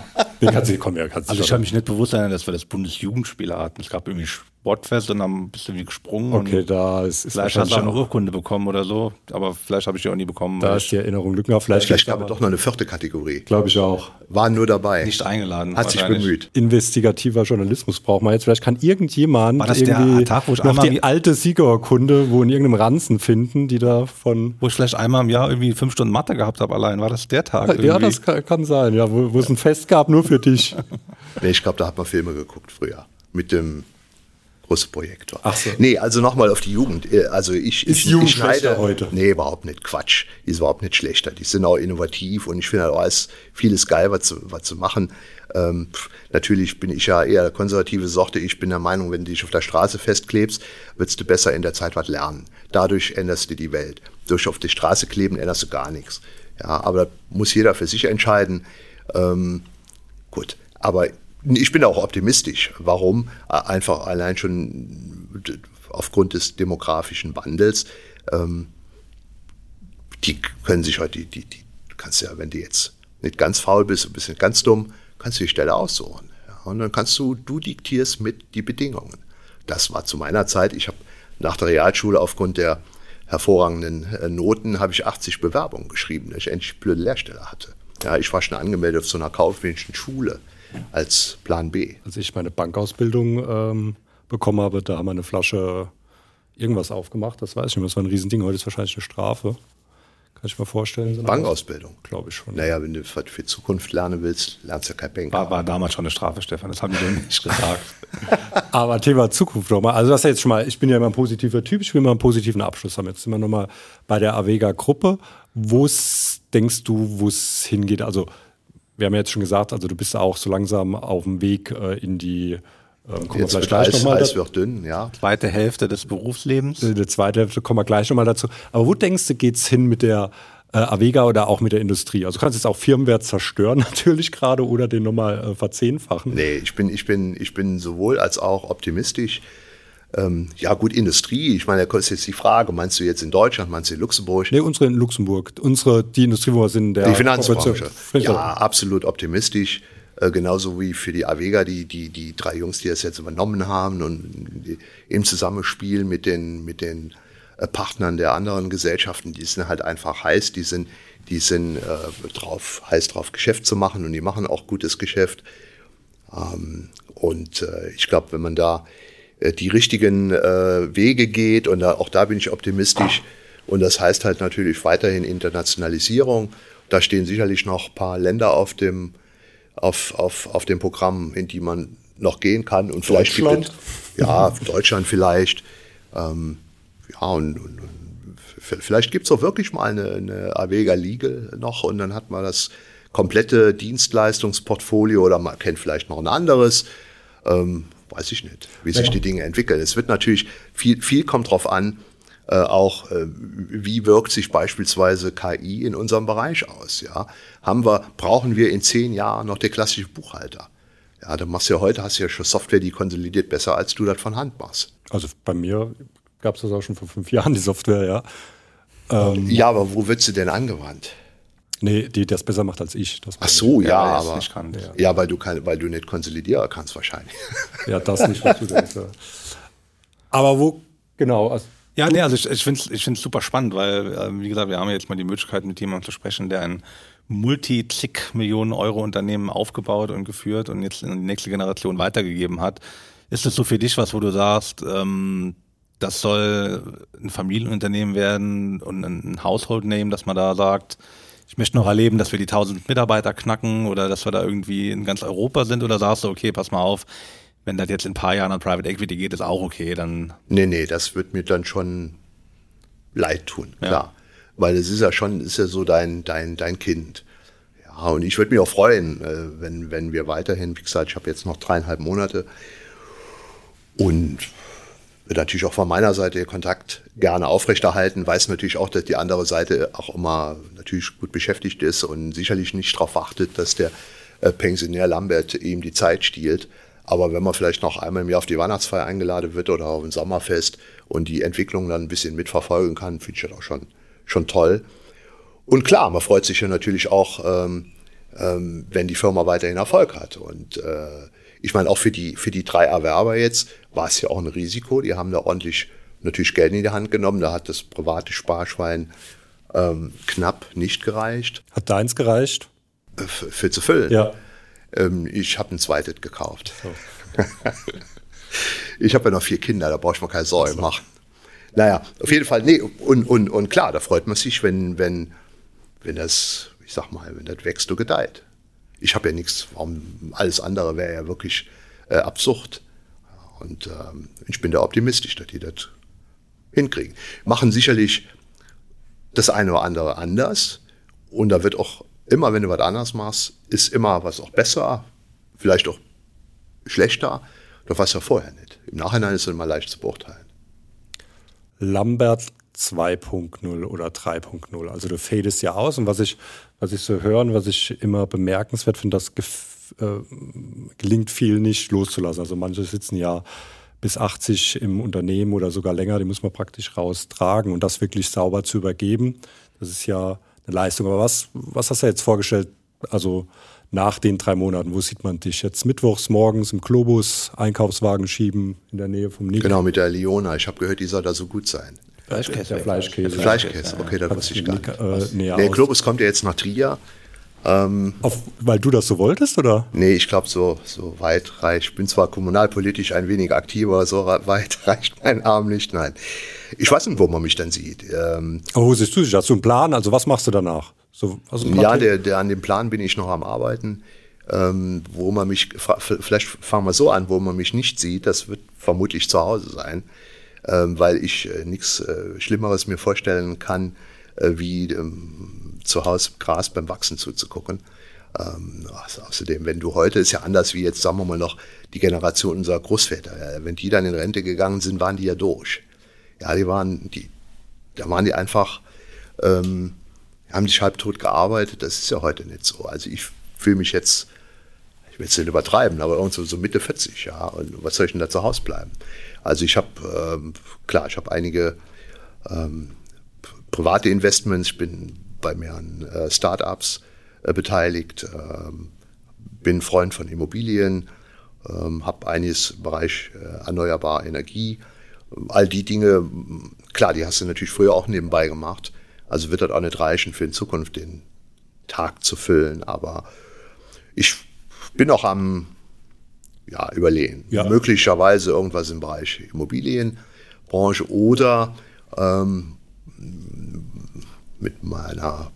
Also ich habe mich nicht bewusst erinnert, dass wir das Bundesjugendspiel hatten. Es gab irgendwie Sportfest und dann bist du wie gesprungen. Okay, da ist, ist Vielleicht hast du eine Urkunde bekommen oder so, aber vielleicht habe ich die auch nie bekommen. Da ist die Erinnerung lückenhaft. Vielleicht, vielleicht gab es doch noch eine vierte Kategorie. Glaube ich auch. Waren nur dabei. Nicht eingeladen. Hat sich bemüht. Investigativer Journalismus braucht man jetzt. Vielleicht kann irgendjemand War das irgendwie der Tag, wo ich noch die alte Siegerurkunde, wo in irgendeinem Ranzen finden, die da von... Wo ich vielleicht einmal im Jahr irgendwie fünf Stunden Mathe gehabt habe allein. War das der Tag? Ja, irgendwie? das kann, kann, sein. Ja, wo, wo es ein Fest gab, nur für dich. nee, ich glaube, da hat man Filme geguckt früher. Mit dem große Projektor. Ach so. Nee, also nochmal auf die Jugend. Äh, also ich, ist ich, Jugend ich schneide, heute? Nee, überhaupt nicht. Quatsch. Die ist überhaupt nicht schlechter. Die sind auch innovativ und ich finde auch ist vieles geil, was zu, was zu machen. Ähm, natürlich bin ich ja eher konservative Sorte. Ich bin der Meinung, wenn du dich auf der Straße festklebst, würdest du besser in der Zeit was lernen. Dadurch änderst du die Welt. Durch auf die Straße kleben änderst du gar nichts. Ja, aber muss jeder für sich entscheiden. Ähm, gut, aber ich bin auch optimistisch. Warum? Einfach allein schon aufgrund des demografischen Wandels. Ähm, die können sich heute, die, die, die, kannst ja, wenn du jetzt nicht ganz faul bist, ein bisschen ganz dumm, kannst du die Stelle aussuchen. Ja, und dann kannst du, du diktierst mit die Bedingungen. Das war zu meiner Zeit. Ich habe nach der Realschule aufgrund der hervorragenden äh, Noten habe ich 80 Bewerbungen geschrieben, dass ich endlich blöde Lehrstelle hatte. Ja, ich war schon angemeldet auf so einer kaufmännischen Schule als Plan B. Als ich meine Bankausbildung ähm, bekommen habe, da haben wir eine Flasche irgendwas aufgemacht. Das weiß ich nicht, das war ein Riesending. Heute ist wahrscheinlich eine Strafe. Kann ich mir vorstellen. So Bankausbildung? Glaube ich schon. Naja, wenn du für Zukunft lernen willst, lernst du kein Banker. War, war damals schon eine Strafe, Stefan, das haben die dir nicht gesagt. <laughs> Aber Thema Zukunft nochmal. Also das ist jetzt schon mal, ich bin ja immer ein positiver Typ, ich will mal einen positiven Abschluss haben. Jetzt sind wir nochmal bei der Avega-Gruppe. Wo denkst du, wo es hingeht? Also wir haben ja jetzt schon gesagt, also du bist auch so langsam auf dem Weg äh, in die ähm, kommen Jetzt wir gleich Eis, nochmal Eis wird dünn, ja. Zweite Hälfte des Berufslebens. Äh, die zweite Hälfte kommen wir gleich nochmal dazu. Aber wo denkst du, geht es hin mit der äh, Avega oder auch mit der Industrie? Also du kannst jetzt auch Firmenwert zerstören <laughs> natürlich gerade oder den nochmal äh, verzehnfachen. Nee, ich bin, ich, bin, ich bin sowohl als auch optimistisch. Ähm, ja, gut, Industrie. Ich meine, da ist jetzt die Frage, meinst du jetzt in Deutschland, meinst du in Luxemburg? Nee, unsere in Luxemburg. Unsere, die Industrie, wo wir sind, der Die Finanzbranche. Ja, absolut optimistisch. Äh, genauso wie für die Avega, die, die, die drei Jungs, die das jetzt übernommen haben und im Zusammenspiel mit den, mit den äh, Partnern der anderen Gesellschaften, die sind halt einfach heiß, die sind, die sind äh, drauf, heiß drauf, Geschäft zu machen und die machen auch gutes Geschäft. Ähm, und äh, ich glaube, wenn man da die richtigen äh, Wege geht. Und da, auch da bin ich optimistisch. Und das heißt halt natürlich weiterhin Internationalisierung. Da stehen sicherlich noch ein paar Länder auf dem, auf, auf, auf dem Programm, in die man noch gehen kann. Und vielleicht Deutschland? gibt es, ja, Deutschland vielleicht. Ähm, ja, und, und, und vielleicht gibt es auch wirklich mal eine, eine Avega Legal noch und dann hat man das komplette Dienstleistungsportfolio oder man kennt vielleicht noch ein anderes. Ähm, weiß ich nicht, wie sich die Dinge entwickeln. Es wird natürlich, viel, viel kommt drauf an, äh, auch äh, wie wirkt sich beispielsweise KI in unserem Bereich aus. Ja? Haben wir, brauchen wir in zehn Jahren noch der klassische Buchhalter? Ja, dann machst du ja heute, hast du ja schon Software, die konsolidiert besser, als du das von Hand machst. Also bei mir gab es das auch schon vor fünf Jahren, die Software, ja. Ähm, ja, aber wo wird sie denn angewandt? Nee, die das besser macht als ich. Ach so, ja, ja aber kann, ja. ja, weil du kann, weil du nicht konsolidieren kannst wahrscheinlich. <laughs> Ja, das nicht, was du denkst. Ja. Aber wo genau? Also, ja, nee, also ich, ich finde es ich find's super spannend, weil, äh, wie gesagt, wir haben jetzt mal die Möglichkeit, mit jemandem zu sprechen, der ein multi-zig Millionen Euro Unternehmen aufgebaut und geführt und jetzt in die nächste Generation weitergegeben hat. Ist das so für dich was, wo du sagst, ähm, das soll ein Familienunternehmen werden und ein Household Name, dass man da sagt, ich möchte noch erleben, dass wir die 1000 Mitarbeiter knacken oder dass wir da irgendwie in ganz Europa sind oder sagst du, okay, pass mal auf, wenn das jetzt in ein paar Jahren an Private Equity geht, ist auch okay, dann. Nee, nee, das wird mir dann schon leid tun, klar. Ja. Weil es ist ja schon, ist ja so dein, dein, dein Kind. Ja, und ich würde mich auch freuen, äh, wenn, wenn wir weiterhin, wie gesagt, ich habe jetzt noch dreieinhalb Monate und wird natürlich auch von meiner Seite den Kontakt gerne aufrechterhalten, weiß natürlich auch, dass die andere Seite auch immer natürlich gut beschäftigt ist und sicherlich nicht darauf wartet, dass der äh, Pensionär Lambert ihm die Zeit stiehlt. Aber wenn man vielleicht noch einmal im Jahr auf die Weihnachtsfeier eingeladen wird oder auf ein Sommerfest und die Entwicklung dann ein bisschen mitverfolgen kann, finde ich das auch schon, schon toll. Und klar, man freut sich ja natürlich auch, ähm, ähm, wenn die Firma weiterhin Erfolg hat. Und äh, ich meine, auch für die, für die drei Erwerber jetzt war es ja auch ein Risiko. Die haben da ordentlich natürlich Geld in die Hand genommen. Da hat das private Sparschwein ähm, knapp nicht gereicht. Hat deins gereicht? Äh, für zu füllen. Ja. Ähm, ich habe ein zweites gekauft. So. <laughs> ich habe ja noch vier Kinder, da brauche ich mir keine Sorgen so. machen. Naja, auf jeden Fall, nee, und, und, und klar, da freut man sich, wenn, wenn, wenn das, ich sag mal, wenn das wächst und gedeiht ich habe ja nichts, alles andere wäre ja wirklich äh, absurd. Und ähm, ich bin da optimistisch, dass die das hinkriegen. Machen sicherlich das eine oder andere anders. Und da wird auch immer, wenn du was anders machst, ist immer was auch besser, vielleicht auch schlechter. Das weiß ja vorher nicht. Im Nachhinein ist es immer leicht zu beurteilen. Lambert 2.0 oder 3.0. Also du fadest ja aus und was ich, was ich so höre und was ich immer bemerkenswert finde, das äh, gelingt viel nicht loszulassen. Also manche sitzen ja bis 80 im Unternehmen oder sogar länger, die muss man praktisch raustragen und das wirklich sauber zu übergeben. Das ist ja eine Leistung. Aber was, was hast du jetzt vorgestellt? Also nach den drei Monaten, wo sieht man dich jetzt mittwochs morgens im Globus Einkaufswagen schieben in der Nähe vom Nick? Genau, mit der Leona. Ich habe gehört, die soll da so gut sein. Fleischkäse. Der Fleischkäse. Fleischkäse, okay, da wusste ich gar nicht. Äh, nee, der Globus kommt ja jetzt nach Trier. Ähm, Auf, weil du das so wolltest, oder? Nee, ich glaube, so, so weit reicht. Ich bin zwar kommunalpolitisch ein wenig aktiver, so weit <laughs> reicht mein Arm nicht. Nein. Ich weiß nicht, wo man mich dann sieht. Ähm, Aber wo siehst du dich? Hast du einen Plan? Also, was machst du danach? So, ja, der, der, an dem Plan bin ich noch am Arbeiten. Ähm, wo man mich, vielleicht fangen wir so an, wo man mich nicht sieht, das wird vermutlich zu Hause sein weil ich äh, nichts äh, Schlimmeres mir vorstellen kann, äh, wie ähm, zu Hause Gras beim Wachsen zuzugucken. Ähm, also außerdem, wenn du heute, ist ja anders wie jetzt, sagen wir mal noch, die Generation unserer Großväter. Ja, wenn die dann in Rente gegangen sind, waren die ja durch. Ja, die waren, die, da waren die einfach, ähm, haben sich halbtot gearbeitet. Das ist ja heute nicht so. Also ich fühle mich jetzt, ich will es nicht übertreiben, aber irgendwo so Mitte 40, ja. Und was soll ich denn da zu Hause bleiben? Also ich habe, ähm, klar, ich habe einige ähm, private Investments, ich bin bei mehreren äh, Startups äh, beteiligt, ähm, bin Freund von Immobilien, ähm, habe einiges im Bereich äh, erneuerbare Energie. All die Dinge, klar, die hast du natürlich früher auch nebenbei gemacht. Also wird das auch nicht reichen, für in Zukunft den Tag zu füllen. Aber ich bin auch am ja, überlegen. Ja. Möglicherweise irgendwas im Bereich Immobilienbranche oder ähm, mit meiner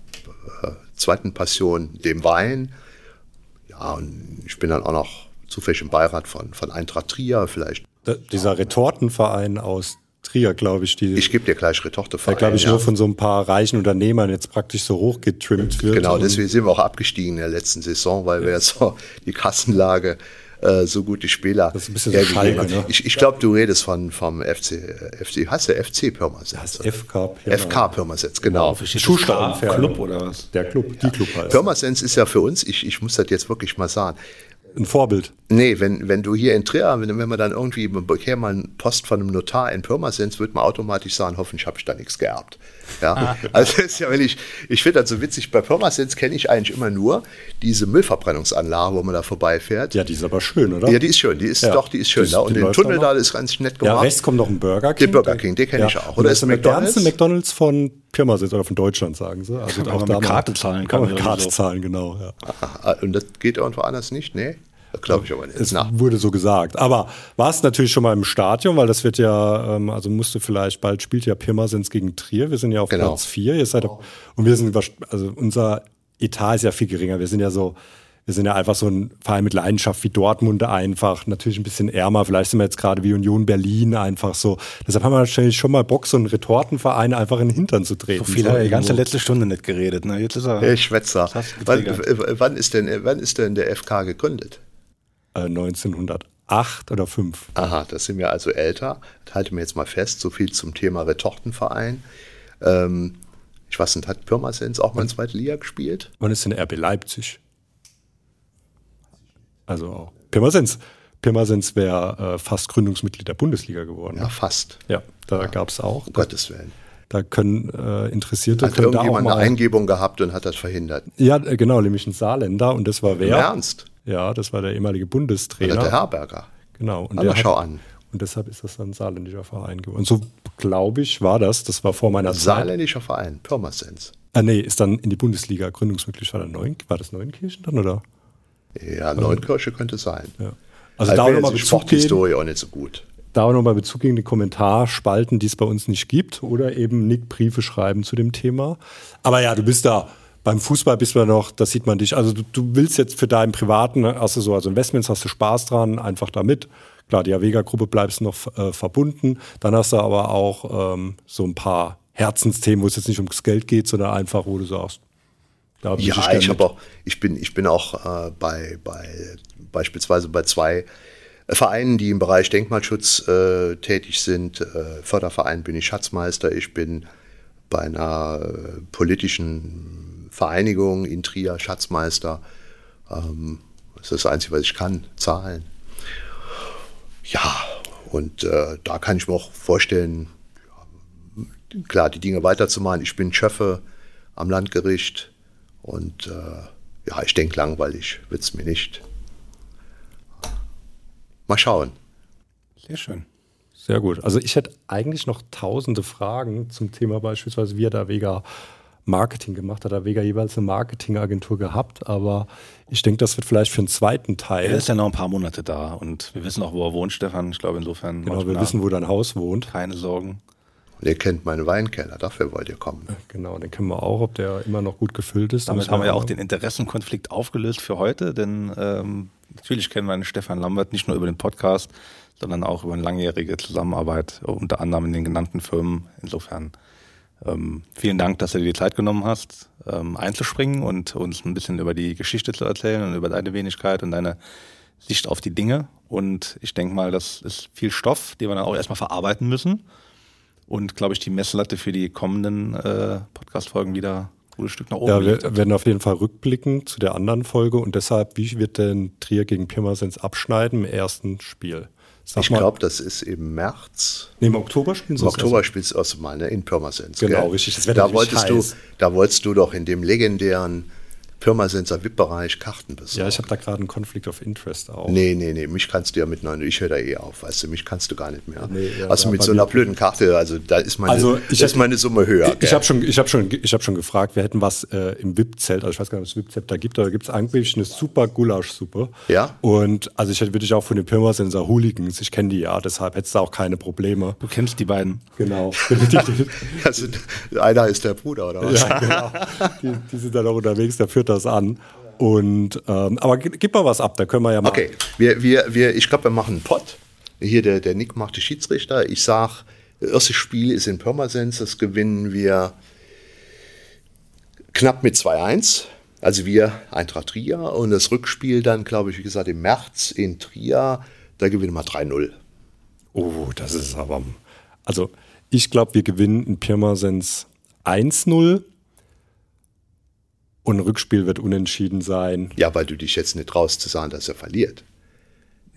äh, zweiten Passion, dem Wein. Ja, und ich bin dann auch noch zufällig im Beirat von, von Eintracht Trier, vielleicht. dieser Retortenverein aus Trier, glaube ich. Die, Ich gebe dir gleich der, Tochterverein. glaube ich, ja. nur von so ein paar reichen Unternehmern jetzt praktisch so hochgetrimmt wird. Genau, deswegen sind wir auch abgestiegen in der letzten Saison, weil wir jetzt so die Kassenlage äh, so gute Spieler Das ist ein bisschen so Schalke, ne? Ich, ich glaube, du redest von vom FC, äh, FC heißt der FC Pirmasens? oder? FK. Pirma. FK Pirmasens, genau. Schuhstaubenpferde. Club oder was? Der Club, die Club heißt. Pirmasens ist ja für uns, ich, ich muss das jetzt wirklich mal sagen, Ein Vorbild. Nee, wenn, wenn du hier in Trier, wenn, wenn man dann irgendwie bekäme mal einen Post von einem Notar in Pirmasens, würde man automatisch sagen, hoffentlich habe ich da nichts geerbt. Ja, also das ist ja, wenn ich, ich finde das so witzig, bei Pirmasens kenne ich eigentlich immer nur diese Müllverbrennungsanlage, wo man da vorbeifährt. Ja, die ist aber schön, oder? Ja, die ist schön, die ist Ja. doch, die ist schön. Die- da. Und die den Tunnel da da ist ganz nett Ja, gemacht. rechts kommt noch ein Burger King. Der Burger King, den kenn ich auch. Oder Oder ist ist der McDonald's? McDonalds von Pirmasens oder von Deutschland, sagen sie. Also Kann man mit Karte zahlen, Kann man kann mit man Karte so. zahlen, genau. Ja. Ah, Und das geht irgendwo anders nicht? Nee? Das glaube ich aber nicht. Es Na, wurde so gesagt. Aber war es natürlich schon mal im Stadion, weil das wird ja, ähm, also musste vielleicht, bald spielt ja Pirmasens gegen Trier. Wir sind ja auf Genau. Platz vier. Ihr seid auf, und wir sind, also unser Etat ist ja viel geringer. Wir sind ja so, wir sind ja einfach so ein Verein mit Leidenschaft wie Dortmund einfach, natürlich ein bisschen ärmer. Vielleicht sind wir jetzt gerade wie Union Berlin einfach so. Deshalb haben wir wahrscheinlich schon mal Bock, so einen Retortenverein einfach in den Hintern zu treten. So viel So hat er die ganze letzte Stunde nicht geredet. Ne? Jetzt ist er. Herr Schwätzer, wann, w- wann, ist denn, wann ist denn der FK gegründet? Äh, 1908 oder 5. Aha, das sind wir also älter. Das halte mir jetzt mal fest, so viel zum Thema Retortenverein. Ähm, ich weiß nicht, hat Pirmasens auch mal in zweite Liga gespielt? Wann ist denn RB Leipzig? Also auch. Pirmasens. Pirmasens wäre äh, fast Gründungsmitglied der Bundesliga geworden. Ja, fast. Ja, da gab es auch. Um Gottes Willen. Da können äh, Interessierte Hat können da auch irgendjemand eine mal. Eingebung gehabt und hat das verhindert? Ja, äh, genau, nämlich ein Saarländer und das war Im wer? Ernst? Ja, das war der ehemalige Bundestrainer. der Herberger? Genau. Und Aber der hat- schau an. Und deshalb ist das dann ein saarländischer Verein geworden. Und so glaube ich war das. Das war vor meiner Zeit. Saarländischer Verein, Pirmasens. Ah, nee, ist dann in die Bundesliga Gründungsmitglied. War, Neun, war das Neunkirchen dann oder? Ja, Neunkirche könnte sein. Ja. Also, Also, da nochmal die Bezug. Sporthistorie auch nicht so gut. Da auch nochmal Bezug gegen die Kommentarspalten, die es bei uns nicht gibt, oder eben Nick Briefe schreiben zu dem Thema. Aber ja, du bist da. Beim Fußball bist du noch, das sieht man dich. Also du, du willst jetzt für deinen privaten, hast du so, also Investments hast du Spaß dran, einfach damit. Klar, die Avega-Gruppe bleibst noch äh, verbunden. Dann hast du aber auch ähm, so ein paar Herzensthemen, wo es jetzt nicht ums Geld geht, sondern einfach, wo du sagst, da bin Ja, ich mit. habe auch, ich bin, ich bin auch äh, bei, bei beispielsweise bei zwei äh, Vereinen, die im Bereich Denkmalschutz äh, tätig sind. Äh, Förderverein bin ich Schatzmeister. Ich bin bei einer äh, politischen Vereinigung in Trier Schatzmeister. Ähm, das ist das Einzige, was ich kann, zahlen. Ja, und äh, da kann ich mir auch vorstellen, ja, klar, die Dinge weiterzumachen. Ich bin Schöffe am Landgericht und äh, ja, ich denke, langweilig wird es mir nicht. Mal schauen. Sehr schön. Sehr gut. Also ich hätte eigentlich noch tausende Fragen zum Thema beispielsweise, wie hat Avega Marketing gemacht, hat Avega jeweils eine Marketingagentur gehabt, aber ich denke, das wird vielleicht für einen zweiten Teil. Er ist ja noch ein paar Monate da und wir wissen auch, wo er wohnt, Stefan. Ich glaube, insofern genau, wir wissen, wo dein Haus wohnt. keine Sorgen. Und ihr kennt meinen Weinkeller, dafür wollt ihr kommen. Genau, den kennen wir auch, ob der immer noch gut gefüllt ist. Damit haben wir ja auch den Interessenkonflikt aufgelöst für heute, denn ähm, natürlich kennen wir einen Stefan Lambert nicht nur über den Podcast, sondern auch über eine langjährige Zusammenarbeit, unter anderem in den genannten Firmen. Insofern ähm, vielen Dank, dass du dir die Zeit genommen hast, ähm, einzuspringen und uns ein bisschen über die Geschichte zu erzählen und über deine Wenigkeit und deine Sicht auf die Dinge. Und ich denke mal, das ist viel Stoff, den wir dann auch erstmal verarbeiten müssen. Und glaube ich, die Messlatte für die kommenden äh, Podcast-Folgen wieder ein gutes Stück nach oben Ja, wir hat. werden auf jeden Fall rückblicken zu der anderen Folge und deshalb, wie wird denn Trier gegen Pirmasens abschneiden im ersten Spiel? Sag Ich glaube, das ist im März. nee, im Oktober spielen sie Im Oktober spielst du erst mal ne, in Pirmasens. Genau, gell? richtig. Das Da wolltest, heiß. du, da wolltest du doch in dem legendären Pirmasenser VIP-Bereich Karten besorgen. Ja, ich habe da gerade einen Conflict of Interest auch. Nee, nee, nee, mich kannst du ja mit neun, ich höre da eh auf, weißt du, mich kannst du gar nicht mehr. Nee, ja, also mit so einer blöden Karte, also da ist meine, Also, ich ist hab- meine Summe höher. Ich gell? habe schon, ich hab schon, ich hab schon gefragt, wir hätten was äh, im VIP-Zelt, also ich weiß gar nicht, ob es VIP-Zelt da gibt, aber da gibt es angeblich eine super Gulaschsuppe. Ja? Und also ich hätte wirklich auch von den Pirmasensor Hooligans, ich kenne die ja, deshalb hättest du auch keine Probleme. Du kennst die beiden. Genau. <laughs> Also, einer ist der Bruder, oder was? ja, genau. Die, die sind dann auch unterwegs, der führt das an. Und ähm, aber gib gib mal was ab, da können wir ja mal. Okay, wir, wir, wir, ich glaube, wir machen einen Pott. Hier der, der Nick macht die Schiedsrichter. Ich sag Das erste Spiel ist in Pirmasens, das gewinnen wir knapp mit 2-1. Also wir Eintracht Trier und das Rückspiel dann, glaube ich, wie gesagt, im März in Trier, da gewinnen wir 3-0. Oh, das ist aber. Also, ich glaube, wir gewinnen in Pirmasens 1-0 und ein Rückspiel wird unentschieden sein. Ja, weil du dich jetzt nicht traust zu sagen, dass er verliert.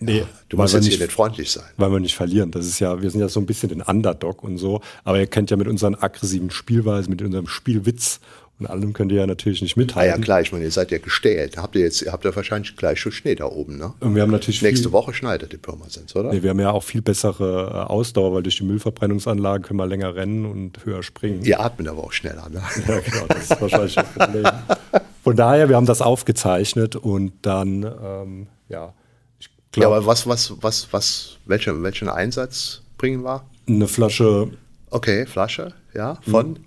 Nee, Du musst jetzt nicht, hier nicht freundlich sein. weil wir nicht verlieren. Das ist ja, wir sind ja so ein bisschen den Underdog und so. Aber ihr kennt ja mit unseren aggressiven Spielweisen, mit unserem Spielwitz und allem könnt ihr ja natürlich nicht Ah ja, mithalten. klar, ich meine, ihr seid ja gestählt. Habt ihr jetzt, ihr habt ja wahrscheinlich gleich schon Schnee da oben, ne? Und wir haben natürlich Nächste viel, Woche schneidet die Pirmasens, oder? Nee, wir haben ja auch viel bessere äh, Ausdauer, weil durch die Müllverbrennungsanlagen können wir länger rennen und höher springen. Ihr atmet aber auch schneller, ne? Ja, genau, das ist wahrscheinlich das Problem. <laughs> Von daher, wir haben das aufgezeichnet und dann, ähm, ja, ich Ja, glaube, aber was, was, was, was, welchen, welchen Einsatz bringen wir? eine Flasche Okay, Flasche, ja, von?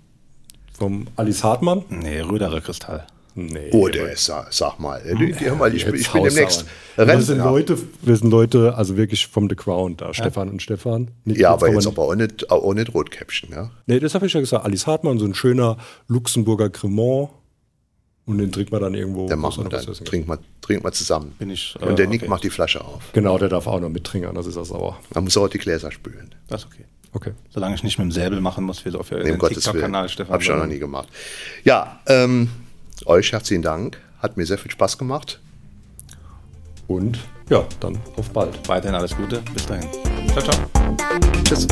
vom Alice Hartmann. Nee, Röderer Kristall. Nee. Oh, der ist, sag, mal, die, die, hör mal ich, bin- Jetzt ich bin demnächst wir sind. Leute, wir sind Leute, also wirklich vom The Ground da, Stefan und Stefan. Nicht- Ja, aber kann jetzt aber auch nicht, auch nicht Rotkäppchen, ja. Nee, das habe ich ja gesagt. Alice Hartmann, so ein schöner Luxemburger Cremant. Und den trinkt man dann irgendwo. Dann machen wir dann, trinken wir, trinken wir zusammen. Bin ich, äh, Und der Nick okay. macht die Flasche auf. Genau, der darf auch noch mittrinken, das ist das sauer. Man muss auch die Gläser spülen. Das ist okay. Okay. Solange ich nicht mit dem Säbel machen muss, wie so auf Nee, den. TikTok-Kanal, Stefan. Habe ich auch noch nie gemacht. Ja, ähm, euch herzlichen Dank. Hat mir sehr viel Spaß gemacht. Und ja, dann auf bald. Weiterhin alles Gute. Bis dahin. Ciao, ciao. Tschüss.